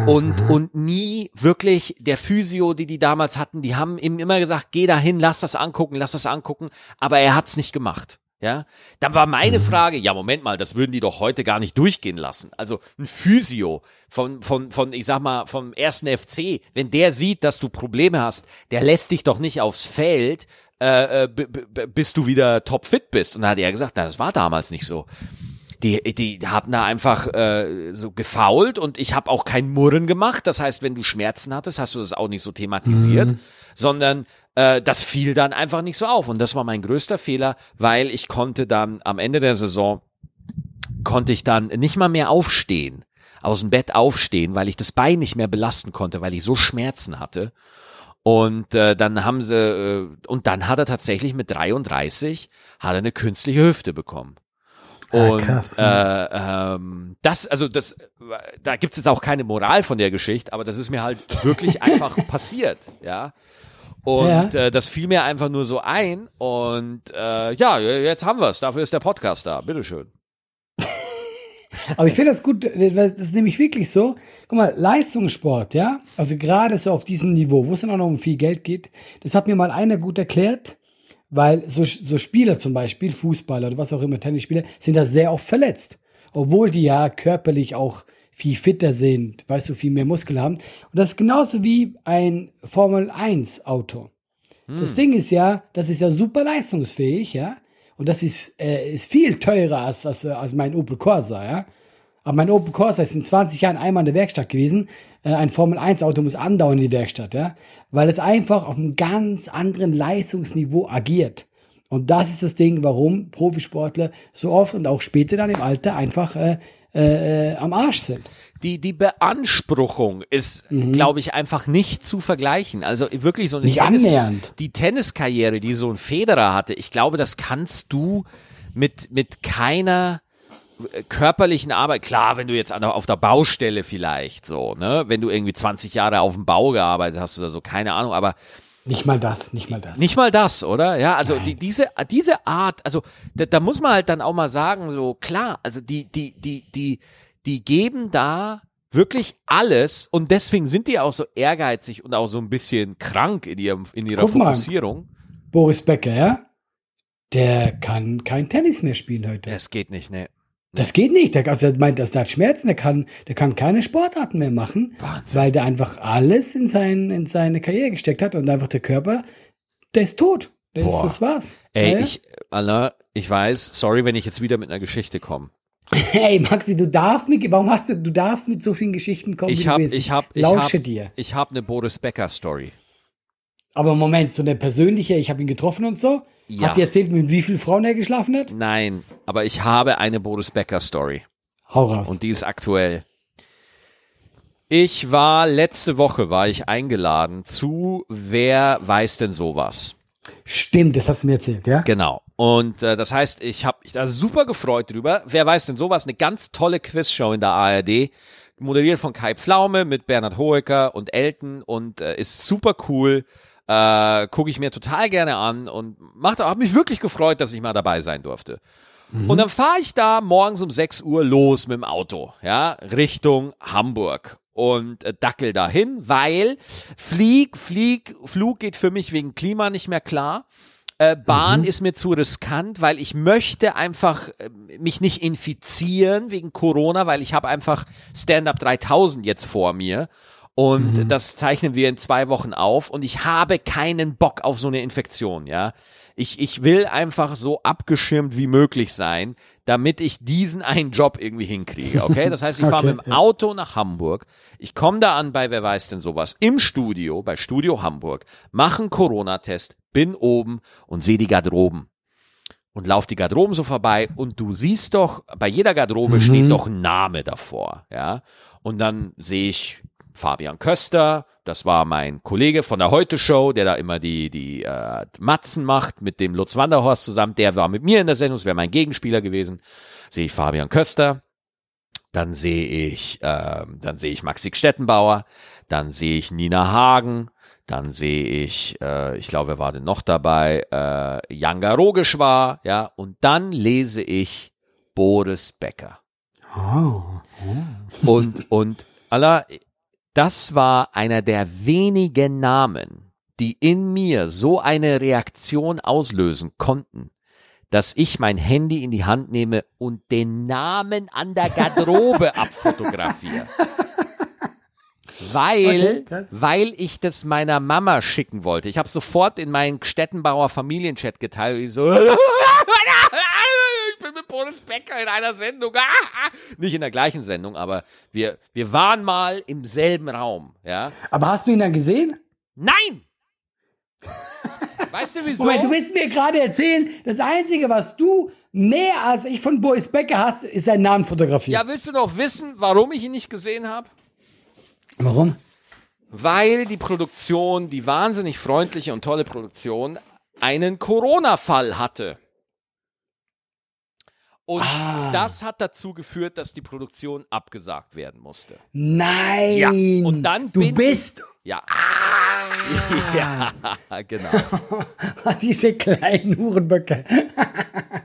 Und und nie wirklich der Physio, die die damals hatten, die haben ihm immer gesagt, geh dahin, lass das angucken, lass das angucken, aber er hat's nicht gemacht. Ja, dann war meine Mhm. Frage, ja, Moment mal, das würden die doch heute gar nicht durchgehen lassen. Also ein Physio von, von, von, ich sag mal, vom ersten FC, wenn der sieht, dass du Probleme hast, der lässt dich doch nicht aufs Feld, äh, äh, bis du wieder topfit bist. Und dann hat er gesagt, na, das war damals nicht so. Die, die haben da einfach äh, so gefault und ich habe auch kein Murren gemacht. Das heißt, wenn du Schmerzen hattest, hast du das auch nicht so thematisiert, sondern äh, das fiel dann einfach nicht so auf. Und das war mein größter Fehler, weil ich konnte dann am Ende der Saison konnte ich dann nicht mal mehr aufstehen, aus dem Bett aufstehen, weil ich das Bein nicht mehr belasten konnte, weil ich so Schmerzen hatte. Und äh, dann haben sie, äh, und dann hat er tatsächlich mit 33 hat er eine künstliche Hüfte bekommen. Ah, Und krass, äh, ähm, das, also das, da gibt's jetzt auch keine Moral von der Geschichte, aber das ist mir halt wirklich einfach passiert, ja. Und äh, das fiel mir einfach nur so ein. Und äh, ja, jetzt haben wir's. Dafür ist der Podcast da. Bitteschön. Aber ich finde das gut, das ist nämlich wirklich so. Guck mal, Leistungssport, ja, also gerade so auf diesem Niveau, wo es dann auch noch um viel Geld geht, das hat mir mal einer gut erklärt, weil so, so Spieler zum Beispiel, Fußballer oder was auch immer, Tennisspieler, sind da sehr oft verletzt. Obwohl die ja körperlich auch viel fitter sind, weißt du, viel mehr Muskeln haben. Und das ist genauso wie ein Formel 1 Auto. Das Ding ist ja, das ist ja super leistungsfähig, ja. Und das ist, äh, ist viel teurer als, als, als mein Opel Corsa, ja. Aber mein Opel Corsa ist in 20 Jahren einmal in der Werkstatt gewesen. Äh, ein Formel 1 Auto muss andauern in die Werkstatt, ja. Weil es einfach auf einem ganz anderen Leistungsniveau agiert. Und das ist das Ding, warum Profisportler so oft und auch später dann im Alter einfach äh, äh, am Arsch sind. Die, die Beanspruchung ist, glaube ich, einfach nicht zu vergleichen. Also wirklich so eine Nicht annähernd. die Tenniskarriere, die so ein Federer hatte, ich glaube, das kannst du mit, mit keiner körperlichen Arbeit, klar, wenn du jetzt an auf der Baustelle vielleicht so, ne, wenn du irgendwie 20 Jahre auf dem Bau gearbeitet hast oder so, keine Ahnung, aber Nicht mal das, nicht mal das. nicht mal das, oder? Ja, also die, diese, diese Art, also da, da muss man halt dann auch mal sagen, so klar, also die, die, die, die, die geben da wirklich alles und deswegen sind die auch so ehrgeizig und auch so ein bisschen krank in ihrem, in ihrer Guck mal. Fokussierung. Boris Becker, ja? Der kann kein Tennis mehr spielen heute. Es geht nicht, ne. Das geht nicht. Der, also er meint, dass der hat Schmerzen, der kann, der kann keine Sportarten mehr machen, Wahnsinn. weil der einfach alles in, sein, in seine Karriere gesteckt hat und einfach der Körper, der ist tot. Das, Boah. das war's. Ey, Ja, ich, Alain, ich weiß, sorry, wenn ich jetzt wieder mit einer Geschichte komme. Hey Maxi, du darfst mit, warum hast du, du darfst mit so vielen Geschichten kommen, Ich wie hab, du willst. ich hab, ich Lausche hab, dir. ich hab eine Boris Becker Story. Aber Moment, so eine persönliche, ich habe ihn getroffen und so. Ja. Hat die erzählt, mit wie vielen Frauen er geschlafen hat? Nein, aber ich habe eine Boris Becker Story. Hau raus. Und die ist aktuell. Ich war letzte Woche war ich eingeladen zu Wer weiß denn sowas? Stimmt, das hast du mir erzählt, ja? Genau. Und äh, das heißt, ich habe mich da super gefreut drüber. Wer weiß denn sowas? Eine ganz tolle Quizshow in der ARD, moderiert von Kai Pflaume mit Bernhard Hoeker und Elton und äh, ist super cool. Äh, Gucke ich mir total gerne an und macht, habe mich wirklich gefreut, dass ich mal dabei sein durfte. Und dann fahre ich da morgens um 6 Uhr los mit dem Auto, ja, Richtung Hamburg und äh, dackel dahin, weil Flieg, Flieg, Flug geht für mich wegen Klima nicht mehr klar. Äh, Bahn ist mir zu riskant, weil ich möchte einfach äh, mich nicht infizieren wegen Corona, weil ich habe einfach Stand-up 3000 jetzt vor mir. Und das zeichnen wir in zwei Wochen auf und ich habe keinen Bock auf so eine Infektion, ja. Ich, ich will einfach so abgeschirmt wie möglich sein, damit ich diesen einen Job irgendwie hinkriege, okay? Das heißt, ich fahre Okay, mit dem Auto nach Hamburg, ich komme da an bei Wer weiß denn sowas, im Studio, bei Studio Hamburg, mache einen Corona-Test, bin oben und sehe die Garderoben und lauf die Garderoben so vorbei und du siehst doch, bei jeder Garderobe steht doch ein Name davor, ja. Und dann sehe ich Fabian Köster, das war mein Kollege von der Heute Show, der da immer die, die äh, Matzen macht mit dem Lutz Wanderhorst zusammen, der war mit mir in der Sendung, das wäre mein Gegenspieler gewesen. Sehe ich Fabian Köster, dann sehe ich, ähm, dann sehe ich Maxi Stettenbauer, dann sehe ich Nina Hagen, dann sehe ich, äh, ich glaube, wer war denn noch dabei? Äh, Janga Rogeschwar, ja, und dann lese ich Boris Becker. Oh. Und, und, Allah, das war einer der wenigen Namen, die in mir so eine Reaktion auslösen konnten, dass ich mein Handy in die Hand nehme und den Namen an der Garderobe abfotografiere. Weil, Okay, weil ich das meiner Mama schicken wollte. Ich habe sofort in meinen Stettenbauer Familienchat geteilt. Ich so, ich bin mit Boris Becker in einer Sendung. Nicht in der gleichen Sendung, aber wir, wir waren mal im selben Raum. Ja? Aber hast du ihn dann gesehen? Nein! Weißt du wieso? Moment, du willst mir gerade erzählen, das Einzige, was du mehr als ich von Boris Becker hast, ist sein Namen fotografiert. ja, willst du noch wissen, warum ich ihn nicht gesehen habe? Warum? Weil die Produktion, die wahnsinnig freundliche und tolle Produktion, einen Corona-Fall hatte. Und Ah. das hat dazu geführt, dass die Produktion abgesagt werden musste. Nein. Ja, und dann du bist Ja. Ah. Ja, genau. diese kleinen Hurenböcke.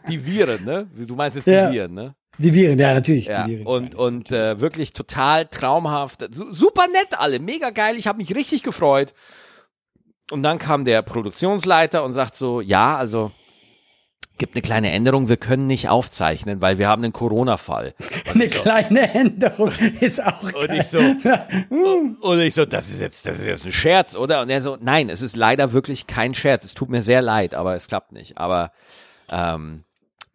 Die Viren, ne? Du meinst jetzt Ja. die Viren, ne? Die Viren, ja, natürlich. Ja, Viren. und, und äh, wirklich total traumhaft. Su- Super nett alle, mega geil. Ich habe mich richtig gefreut. Und dann kam der Produktionsleiter und sagt so, ja, also gibt eine kleine Änderung, wir können nicht aufzeichnen, weil wir haben einen Corona-Fall. Und Eine so, kleine Änderung ist auch Und geil. ich so, und ich so, das ist jetzt, das ist jetzt ein Scherz, oder? Und er so, nein, es ist leider wirklich kein Scherz. Es tut mir sehr leid, aber es klappt nicht. Aber ähm,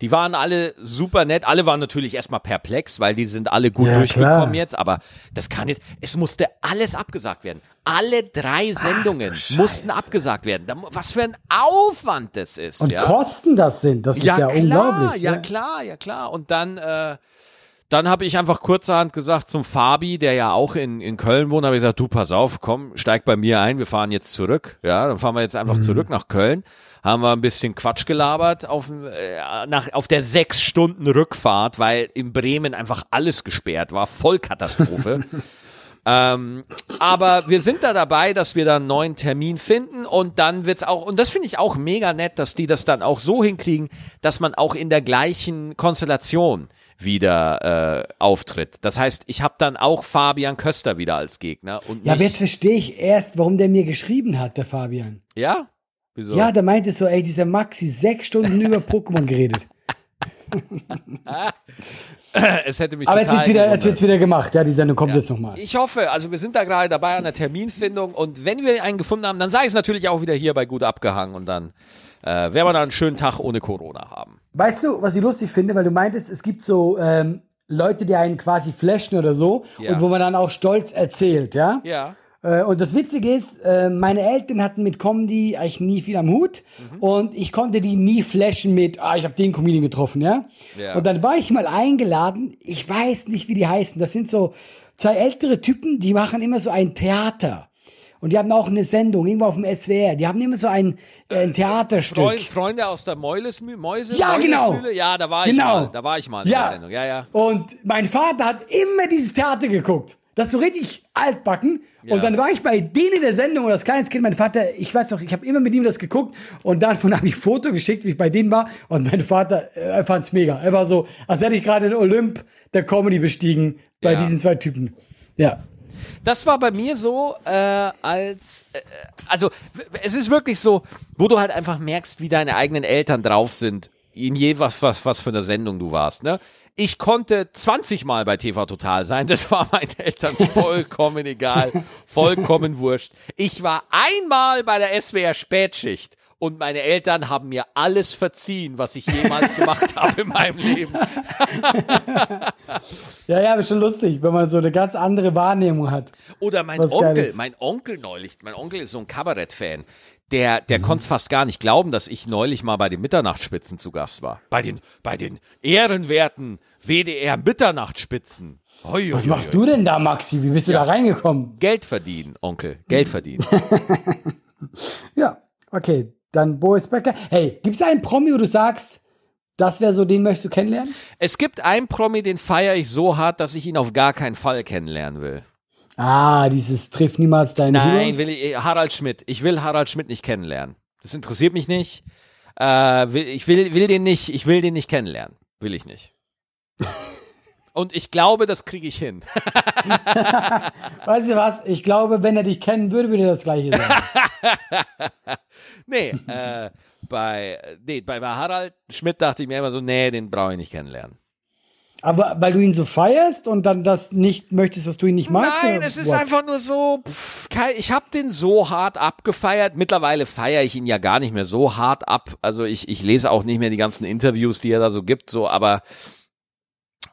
die waren alle super nett. Alle waren natürlich erstmal perplex, weil die sind alle gut Ja, durchgekommen klar. jetzt. Aber das kann jetzt, es musste alles abgesagt werden. Alle drei Sendungen du mussten abgesagt werden. Was für ein Aufwand das ist. Und ja? Kosten das sind, das ist ja, klar, unglaublich. Ja, klar, ja klar. Und dann, äh, dann habe ich einfach kurzerhand gesagt zum Fabi, der ja auch in, in Köln wohnt, habe ich gesagt, du pass auf, komm, steig bei mir ein, wir fahren jetzt zurück. Ja, dann fahren wir jetzt einfach zurück nach Köln. Haben wir ein bisschen Quatsch gelabert auf, äh, nach, auf der sechs Stunden Rückfahrt, weil in Bremen einfach alles gesperrt war, Vollkatastrophe. Ähm, aber wir sind da dabei, dass wir da einen neuen Termin finden und dann wird's auch, und das finde ich auch mega nett, dass die das dann auch so hinkriegen, dass man auch in der gleichen Konstellation wieder äh, auftritt. Das heißt, ich habe dann auch Fabian Köster wieder als Gegner und Ja, aber jetzt verstehe ich erst, warum der mir geschrieben hat, der Fabian. ja? Wieso? Ja, der meinte so, ey, dieser Maxi, sechs Stunden über Pokémon geredet. es hätte mich Aber jetzt wird's wieder, jetzt wird's wieder gemacht. Ja, die Sendung kommt jetzt nochmal. Ich hoffe, also wir sind da gerade dabei an der Terminfindung und wenn wir einen gefunden haben, dann sei es natürlich auch wieder hier bei gut abgehangen und dann äh, werden wir da einen schönen Tag ohne Corona haben. Weißt du, was ich lustig finde, weil du meintest, es gibt so ähm, Leute, die einen quasi flashen oder so Ja. und wo man dann auch stolz erzählt, ja? Ja. Äh, Und das Witzige ist, äh, meine Eltern hatten mit Comedy eigentlich nie viel am Hut Mhm. und ich konnte die nie flashen mit, ah, ich habe den Comedian getroffen, ja? Ja. Und dann war ich mal eingeladen, ich weiß nicht, wie die heißen, das sind so zwei ältere Typen, die machen immer so ein Theater. Und die haben auch eine Sendung, irgendwo auf dem SWR, die haben immer so ein, äh, ein Theaterstück. Freund, Freunde aus der Mäulesmühle, Mäuse, Ja, genau. Ja, da war ich Genau. mal. Da war ich mal in Ja. der Sendung. Ja, ja. Und mein Vater hat immer dieses Theater geguckt. Das ist so richtig altbacken. Ja. Und dann war ich bei denen in der Sendung und als kleines Kind, mein Vater, ich weiß noch, ich habe immer mit ihm das geguckt und davon habe ich ein Foto geschickt, wie ich bei denen war. Und mein Vater, äh, er fand's mega. Er war so, als hätte ich gerade den Olymp der Comedy bestiegen bei Ja. diesen zwei Typen. Ja. Das war bei mir so, äh, als, äh, also es ist wirklich so, wo du halt einfach merkst, wie deine eigenen Eltern drauf sind, in je was, was, was für eine Sendung du warst, ne? Ich konnte 20 Mal bei TV Total sein, das war meinen Eltern vollkommen egal, vollkommen wurscht. Ich war einmal bei der SWR Spätschicht und meine Eltern haben mir alles verziehen, was ich jemals gemacht habe in meinem Leben. Ja, ja, aber schon lustig, wenn man so eine ganz andere Wahrnehmung hat. Oder mein Was Onkel, mein Onkel neulich, mein Onkel ist so ein Kabarett-Fan. Der, der Mhm. konnte es fast gar nicht glauben, dass ich neulich mal bei den Mitternachtsspitzen zu Gast war. Bei den, bei den ehrenwerten WDR Mitternachtsspitzen. Hoi, Was machst du denn da, Maxi? Wie bist du da reingekommen? Geld verdienen, Onkel, Geld verdienen. Ja, okay. Dann Boris Becker. Hey, gibt's einen Promi, wo du sagst, das wäre so, den möchtest du kennenlernen? es gibt einen Promi, den feiere ich so hart, dass ich ihn auf gar keinen Fall kennenlernen will. Ah, dieses trifft niemals deine Nein, Heroes. will ich, Harald Schmidt. Ich will Harald Schmidt nicht kennenlernen. Das interessiert mich nicht. Äh, will, ich will, will den nicht, ich will den nicht kennenlernen. Will ich nicht. Und ich glaube, das kriege ich hin. Weißt du was? Ich glaube, wenn er dich kennen würde, würde er das Gleiche sagen. nee, äh, bei, nee, bei, Harald Schmidt dachte ich mir immer so, nee, den brauche ich nicht kennenlernen. Aber weil du ihn so feierst und dann das nicht möchtest, dass du ihn nicht magst? Nein, es ist what? einfach nur so, pff, ich habe den so hart abgefeiert. Mittlerweile feiere ich ihn ja gar nicht mehr so hart ab. Also ich, ich lese auch nicht mehr die ganzen Interviews, die er da so gibt, so, aber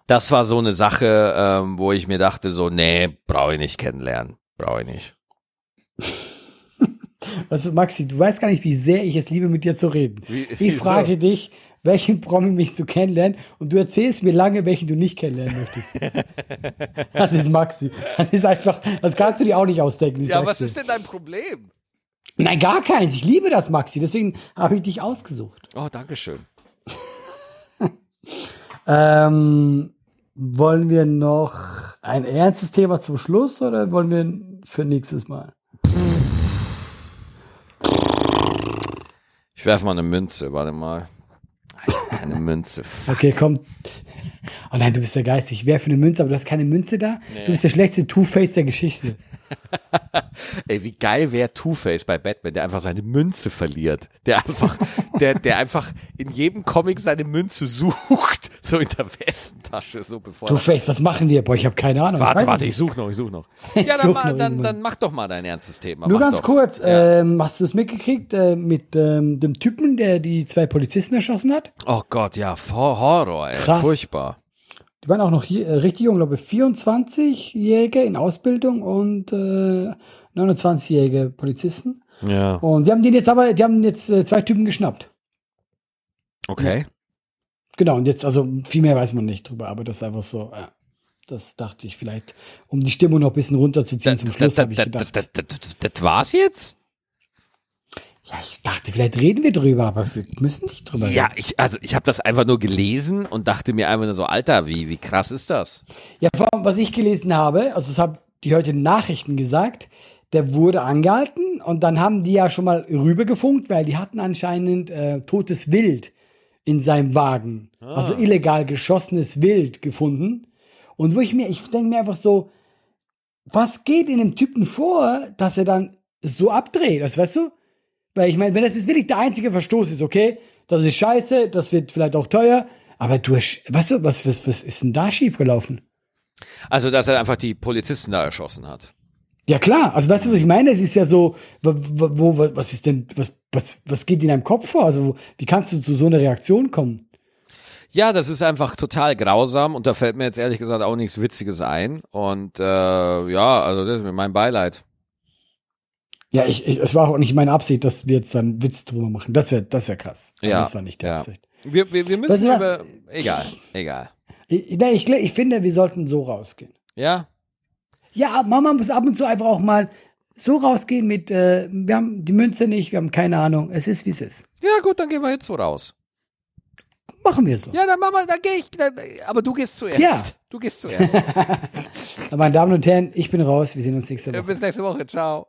das war so eine Sache, ähm, wo ich mir dachte, so, nee, brauche ich nicht kennenlernen. Brauche ich nicht. Du, Maxi, du weißt gar nicht, wie sehr ich es liebe, mit dir zu reden. Wie- ich frage dich, welchen Promi mich du kennenlernen und du erzählst mir lange, welchen du nicht kennenlernen möchtest. das ist Maxi. Das ist einfach, das kannst du dir auch nicht ausdenken. Ja, was dir. ist denn dein Problem? Nein, gar keins. Ich liebe das, Maxi. Deswegen habe ich dich ausgesucht. Oh, danke schön. Ähm, wollen wir noch ein ernstes Thema zum Schluss oder wollen wir für nächstes Mal? Ich werfe mal eine Münze, warte mal. Eine Münze. Fuck. Okay, komm. Oh nein, du bist ja geistig. Ich werfe eine Münze, aber du hast keine Münze da. Du bist der schlechteste Two-Face der Geschichte. Ey, wie geil wäre Two-Face bei Batman, der einfach seine Münze verliert. Der einfach, der, der einfach in jedem Comic seine Münze sucht. So in der Westentasche, so bevor. Two-Face, was machen die? Boah, ich habe keine Ahnung. warte, weiß warte, ich such noch, ich such noch. Ich Ja, dann, mal, noch dann, dann mach doch mal dein ernstes Thema. Nur mach ganz doch. kurz, ähm, hast du es mitgekriegt äh, mit ähm, dem Typen, der die zwei Polizisten erschossen hat? Oh Gott, ja, Hor- Horror, ey. Krass. Furchtbar. Die waren auch noch hier, äh, richtig jung, glaube ich, 24-Jährige in Ausbildung und äh, 29-jährige Polizisten. Ja. Und die haben den jetzt aber, die haben jetzt äh, zwei Typen geschnappt. Okay. Genau, und jetzt, also viel mehr weiß man nicht drüber, aber das ist einfach so, ja. Das dachte ich vielleicht, um die Stimmung noch ein bisschen runterzuziehen zum Schluss, habe ich gedacht. Das war's jetzt? Ja, ich dachte, vielleicht reden wir drüber, aber wir müssen nicht drüber Ja, reden. ich, also ich habe das einfach nur gelesen und dachte mir einfach nur so, Alter, wie, wie krass ist das? Ja, vor allem, was ich gelesen habe, also das haben die heute Nachrichten gesagt, der wurde angehalten und dann haben die ja schon mal rübergefunkt, weil die hatten anscheinend äh, totes Wild in seinem Wagen, also illegal geschossenes Wild gefunden. Und wo ich mir, ich denke mir einfach so, was geht in dem Typen vor, dass er dann so abdreht, das weißt du? Weil ich meine, wenn das jetzt wirklich der einzige Verstoß ist, okay, das ist scheiße, das wird vielleicht auch teuer, aber du, weißt du, was, was, was ist denn da schiefgelaufen? Also, dass er einfach die Polizisten da erschossen hat. Ja klar, also weißt du, was ich meine? Es ist ja so, wo, wo, wo was ist denn, was, was, was geht in deinem Kopf vor? Also wie kannst du zu so einer Reaktion kommen? Ja, das ist einfach total grausam und da fällt mir jetzt ehrlich gesagt auch nichts Witziges ein. Und äh, ja, also das ist mir mein Beileid. Ja, ich, ich, es war auch nicht meine Absicht, dass wir jetzt dann Witz drüber machen. Das wäre, das wäre krass. Aber Ja, das war nicht die ja. Absicht. Wir, wir, wir müssen Weißt du was? über. Egal, egal. Ich, nee, ich, ich finde, wir sollten so rausgehen. Ja? Ja, Mama muss ab und zu einfach auch mal so rausgehen mit, äh, wir haben die Münze nicht, wir haben keine Ahnung. Es ist, wie es ist. Ja, gut, dann gehen wir jetzt so raus. Machen wir so. Ja, dann Mama, dann gehe ich. Dann, aber du gehst zuerst. Ja. Du gehst zuerst. Meine Damen und Herren, ich bin raus. Wir sehen uns nächste Woche. Bis nächste Woche. Ciao.